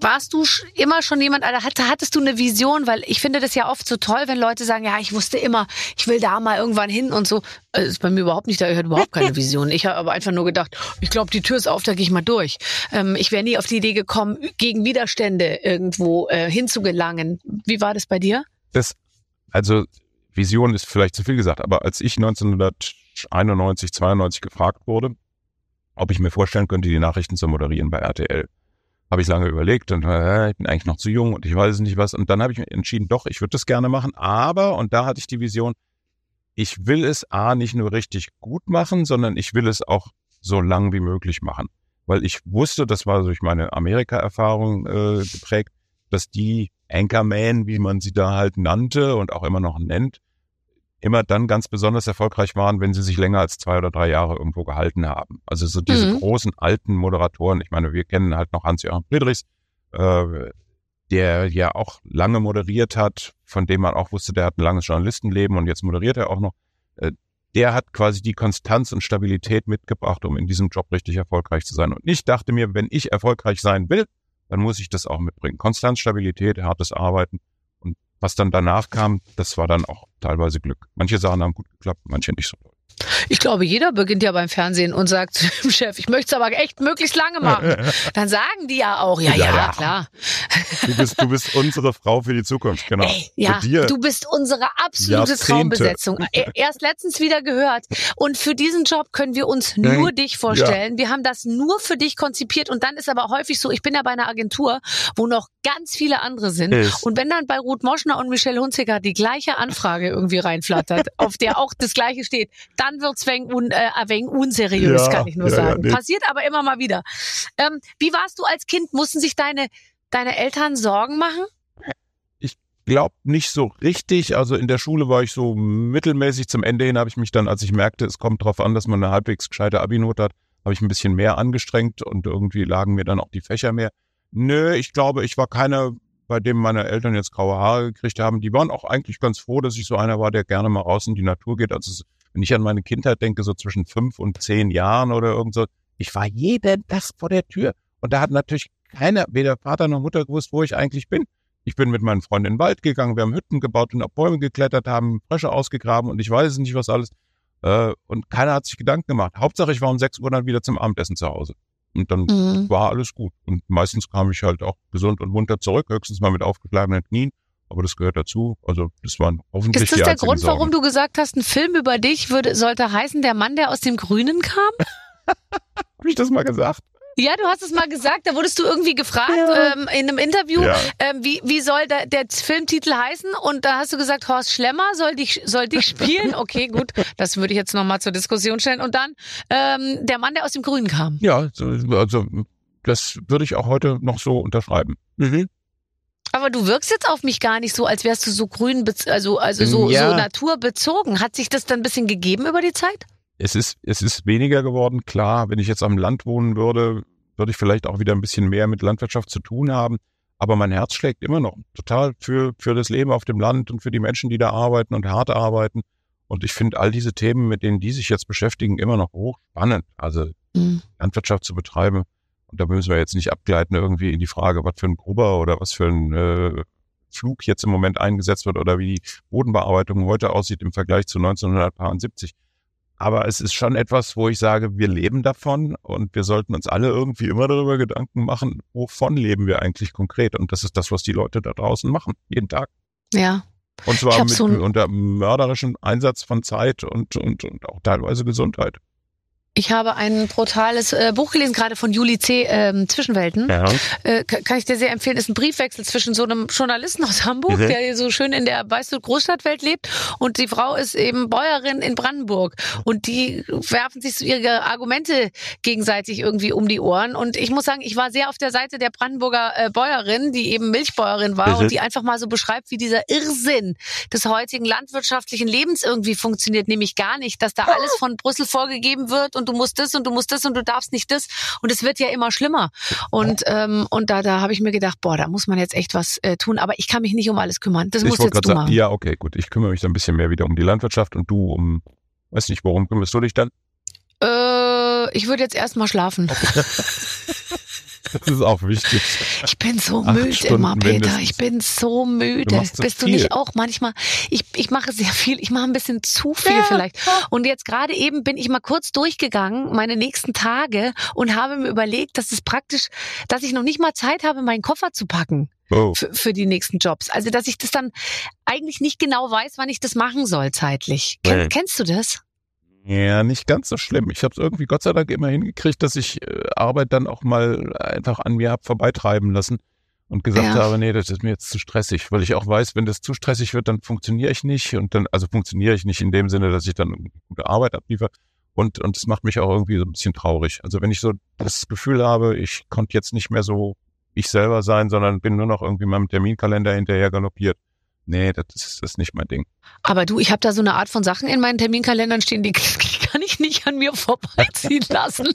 warst du immer schon jemand, oder hatte, hattest du eine Vision? Weil ich finde das ja oft so toll, wenn Leute sagen, ja, ich wusste immer, ich will da mal irgendwann hin und so. Äh, ist bei mir überhaupt nicht, da ich hatte überhaupt keine *laughs* Vision. Ich habe aber einfach nur gedacht, ich glaube, die Tür ist auf, da gehe ich mal durch. Ähm, ich wäre nie auf die Idee gekommen, gegen Widerstände irgendwo äh, hinzugelangen. Wie war das bei dir? Das, also Vision ist vielleicht zu viel gesagt, aber als ich 1991, 92 gefragt wurde, ob ich mir vorstellen könnte, die Nachrichten zu moderieren bei RTL, habe ich lange überlegt und äh, ich bin eigentlich noch zu jung und ich weiß nicht was. Und dann habe ich entschieden, doch, ich würde das gerne machen, aber, und da hatte ich die Vision, ich will es A nicht nur richtig gut machen, sondern ich will es auch so lang wie möglich machen. Weil ich wusste, das war durch meine Amerika-Erfahrung äh, geprägt, dass die Anchorman, wie man sie da halt nannte und auch immer noch nennt, immer dann ganz besonders erfolgreich waren, wenn sie sich länger als zwei oder drei Jahre irgendwo gehalten haben. Also so diese Mhm. großen alten Moderatoren, ich meine, wir kennen halt noch Hans-Joachim Friedrichs, äh, der ja auch lange moderiert hat, von dem man auch wusste, der hat ein langes Journalistenleben und jetzt moderiert er auch noch. Äh, der hat quasi die Konstanz und Stabilität mitgebracht, um in diesem Job richtig erfolgreich zu sein. Und ich dachte mir, wenn ich erfolgreich sein will, dann muss ich das auch mitbringen. Konstanz, Stabilität, hartes Arbeiten. Was dann danach kam, das war dann auch teilweise Glück. Manche Sachen haben gut geklappt, manche nicht so. Ich glaube, jeder beginnt ja beim Fernsehen und sagt zu dem Chef, ich möchte es aber echt möglichst lange machen. *laughs* Dann sagen die ja auch, ja, ja, Ja, ja. klar. Du bist, du bist unsere Frau für die Zukunft, genau. Ey, ja, du bist unsere absolute Jahrzehnte. Traumbesetzung. Erst letztens wieder gehört. Und für diesen Job können wir uns nur dich vorstellen. Wir haben das nur für dich konzipiert. Und dann ist aber häufig so, ich bin ja bei einer Agentur, wo noch ganz viele andere sind. Ist. Und wenn dann bei Ruth Moschner und Michelle Hunziker die gleiche Anfrage irgendwie reinflattert, auf der auch das Gleiche steht, dann wird's wenig, un, äh, ein wenig unseriös, Ja, kann ich nur ja, ja, sagen. nee. Passiert aber immer mal wieder. Ähm, wie warst du als Kind? Mussten sich deine, deine Eltern Sorgen machen? glaubt nicht so richtig. Also in der Schule war ich so mittelmäßig. Zum Ende hin habe ich mich dann, als ich merkte, es kommt darauf an, dass man eine halbwegs gescheite Abi-Note hat, habe ich ein bisschen mehr angestrengt und irgendwie lagen mir dann auch die Fächer mehr. Nö, ich glaube, ich war keiner, bei dem meine Eltern jetzt graue Haare gekriegt haben. Die waren auch eigentlich ganz froh, dass ich so einer war, der gerne mal raus in die Natur geht. Also es- wenn ich an meine Kindheit denke, so zwischen fünf und zehn Jahren oder irgend so, ich war jeden Tag vor der Tür. Und da hat natürlich keiner, weder Vater noch Mutter gewusst, wo ich eigentlich bin. Ich bin mit meinen Freunden in den Wald gegangen, wir haben Hütten gebaut und auf Bäume geklettert, haben Frösche ausgegraben und ich weiß nicht was alles. Äh, und keiner hat sich Gedanken gemacht. Hauptsache, ich war um 6 Uhr dann wieder zum Abendessen zu Hause. Und dann Mhm. war alles gut. Und meistens kam ich halt auch gesund und munter zurück, höchstens mal mit aufgeschlagenen Knien. Aber das gehört dazu. Also das waren hoffentlich Ist das die der Grund, Sorgen. warum du gesagt hast, ein Film über dich würde, sollte heißen, der Mann, der aus dem Grünen kam? *laughs* Habe ich das mal gesagt? Ja, du hast es mal gesagt, da wurdest du irgendwie gefragt ähm, in einem Interview, Ja. ähm, wie, wie soll der, der Filmtitel heißen? Und da hast du gesagt, Horst Schlemmer soll dich, soll dich spielen. Okay, gut, das würde ich jetzt nochmal zur Diskussion stellen. Und dann ähm, der Mann, der aus dem Grünen kam. Ja, so, also das würde ich auch heute noch so unterschreiben. Mhm. Aber du wirkst jetzt auf mich gar nicht so, als wärst du so grün, also, also so, Ja. so naturbezogen. Hat sich das dann ein bisschen gegeben über die Zeit? Es ist, es ist weniger geworden. Klar, wenn ich jetzt am Land wohnen würde, würde ich vielleicht auch wieder ein bisschen mehr mit Landwirtschaft zu tun haben. Aber mein Herz schlägt immer noch total für, für das Leben auf dem Land und für die Menschen, die da arbeiten und hart arbeiten. Und ich finde all diese Themen, mit denen die sich jetzt beschäftigen, immer noch hochspannend. Also Mhm. Landwirtschaft zu betreiben. Und da müssen wir jetzt nicht abgleiten irgendwie in die Frage, was für ein Grubber oder was für ein äh, Flug jetzt im Moment eingesetzt wird oder wie die Bodenbearbeitung heute aussieht im Vergleich zu 1970. Aber es ist schon etwas, wo ich sage, wir leben davon und wir sollten uns alle irgendwie immer darüber Gedanken machen, wovon leben wir eigentlich konkret. Und das ist das, was die Leute da draußen machen, jeden Tag. Ja. Und zwar mit, so unter mörderischem Einsatz von Zeit und, und, und auch teilweise Gesundheit. Ich habe ein brutales äh, Buch gelesen, gerade von Juli C., ähm, Zwischenwelten. Ja. Äh, ka- kann ich dir sehr empfehlen. Ist ein Briefwechsel zwischen so einem Journalisten aus Hamburg, Mhm. der hier so schön in der, weißt du, Großstadtwelt lebt, und die Frau ist eben Bäuerin in Brandenburg. Und die werfen sich so ihre Argumente gegenseitig irgendwie um die Ohren. Und ich muss sagen, ich war sehr auf der Seite der Brandenburger äh, Bäuerin, die eben Milchbäuerin war Mhm. und die einfach mal so beschreibt, wie dieser Irrsinn des heutigen landwirtschaftlichen Lebens irgendwie funktioniert, nämlich gar nicht, dass da *laughs* alles von Brüssel vorgegeben wird und du musst das und du musst das und du darfst nicht das. Und es wird ja immer schlimmer. Und, ähm, und da, da habe ich mir gedacht, boah, da muss man jetzt echt was äh, tun. Aber ich kann mich nicht um alles kümmern. Das Ich musst jetzt du sagen, machen. ja, okay, gut. Ich kümmere mich dann ein bisschen mehr wieder um die Landwirtschaft und du um, weiß nicht, worum kümmerst du dich dann? Äh, ich würde jetzt erstmal schlafen. *laughs* Das ist auch wichtig. Ich bin so Acht müde Stunden immer, Peter. mindestens. Ich bin so Du müde. machst so Bist du viel. nicht auch manchmal? Ich, ich mache sehr viel. Ich mache ein bisschen zu viel vielleicht. Und jetzt gerade eben bin ich mal kurz durchgegangen, meine nächsten Tage, und habe mir überlegt, dass es praktisch, dass ich noch nicht mal Zeit habe, meinen Koffer zu packen Oh. für, für die nächsten Jobs. Also, dass ich das dann eigentlich nicht genau weiß, wann ich das machen soll zeitlich. Ken, Nee. Kennst du das? Ja, nicht ganz so schlimm. Ich habe es irgendwie Gott sei Dank immer hingekriegt, dass ich äh, Arbeit dann auch mal einfach an mir hab vorbeitreiben lassen und gesagt Ja. habe, nee, das ist mir jetzt zu stressig, weil ich auch weiß, wenn das zu stressig wird, dann funktioniere ich nicht und dann, also funktioniere ich nicht in dem Sinne, dass ich dann gute Arbeit abliefere und und es macht mich auch irgendwie so ein bisschen traurig. Also wenn ich so das Gefühl habe, ich konnte jetzt nicht mehr so ich selber sein, sondern bin nur noch irgendwie meinem Terminkalender hinterher galoppiert. Nee, das ist, das ist nicht mein Ding. Aber du, ich habe da so eine Art von Sachen in meinen Terminkalendern stehen, die, *laughs* kann ich nicht an mir vorbeiziehen *laughs* lassen.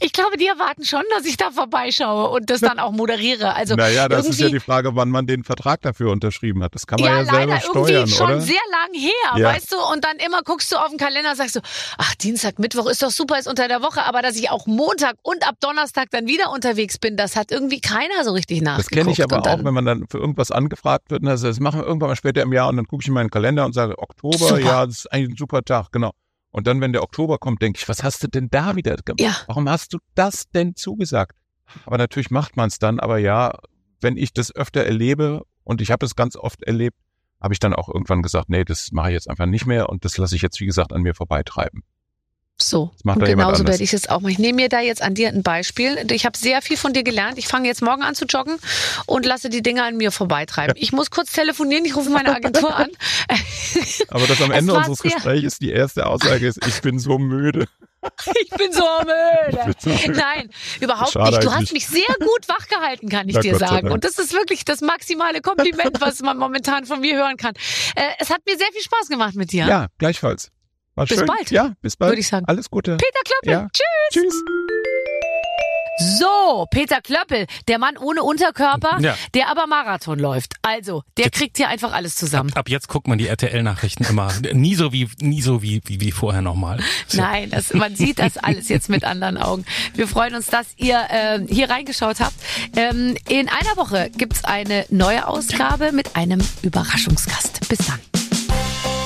Ich glaube, die erwarten schon, dass ich da vorbeischaue und das dann auch moderiere. Also naja, das ist ja die Frage, wann man den Vertrag dafür unterschrieben hat. Das kann man ja, ja, selber leider steuern, irgendwie schon oder? sehr lang her, Ja. weißt du? Und dann immer guckst du auf den Kalender und sagst so, ach, Dienstag, Mittwoch ist doch super, ist unter der Woche, aber dass ich auch Montag und ab Donnerstag dann wieder unterwegs bin, das hat irgendwie keiner so richtig nachgeguckt. Das kenne ich aber auch, wenn man dann für irgendwas angefragt wird. Und das, das machen wir irgendwann mal später im Jahr und dann gucke ich in meinen Kalender und sage, Oktober, Super. ja, das ist eigentlich ein super Tag, genau. Und dann, wenn der Oktober kommt, denke ich, was hast du denn da wieder gemacht? Ja. Warum hast du das denn zugesagt? Aber natürlich macht man es dann. Aber ja, wenn ich das öfter erlebe und ich habe es ganz oft erlebt, habe ich dann auch irgendwann gesagt, nee, das mache ich jetzt einfach nicht mehr und das lasse ich jetzt, wie gesagt, an mir vorbeitreiben. So. Und genauso werde ich es auch machen. Ich nehme mir da jetzt an dir ein Beispiel. Ich habe sehr viel von dir gelernt. Ich fange jetzt morgen an zu joggen und lasse die Dinge an mir vorbeitreiben. Ich muss kurz telefonieren. Ich rufe meine Agentur an. *laughs* Aber das am Ende unseres Gesprächs, die erste Aussage ist, ich bin so müde. *laughs* Ich bin so müde. Bin so müde. Nein, überhaupt Schade nicht. Du hast mich sehr gut wachgehalten, kann ich Na, dir Gott sagen. Und das ist wirklich das maximale Kompliment, was man momentan von mir hören kann. Äh, es hat mir sehr viel Spaß gemacht mit dir. Ja, gleichfalls. War Bis schön. bald. Ja, bis bald. Würde ich sagen. Alles Gute. Peter Klöppel. Ja. Tschüss. Tschüss. So, Peter Klöppel, der Mann ohne Unterkörper, Ja. der aber Marathon läuft. Also, der kriegt hier einfach alles zusammen. Ab jetzt guckt man die RTL-Nachrichten immer nie so wie nie so wie wie, wie vorher nochmal. So. Nein, das, man sieht das alles jetzt mit anderen Augen. Wir freuen uns, dass ihr ähm, hier reingeschaut habt. Ähm, in einer Woche gibt's eine neue Ausgabe mit einem Überraschungsgast. Bis dann.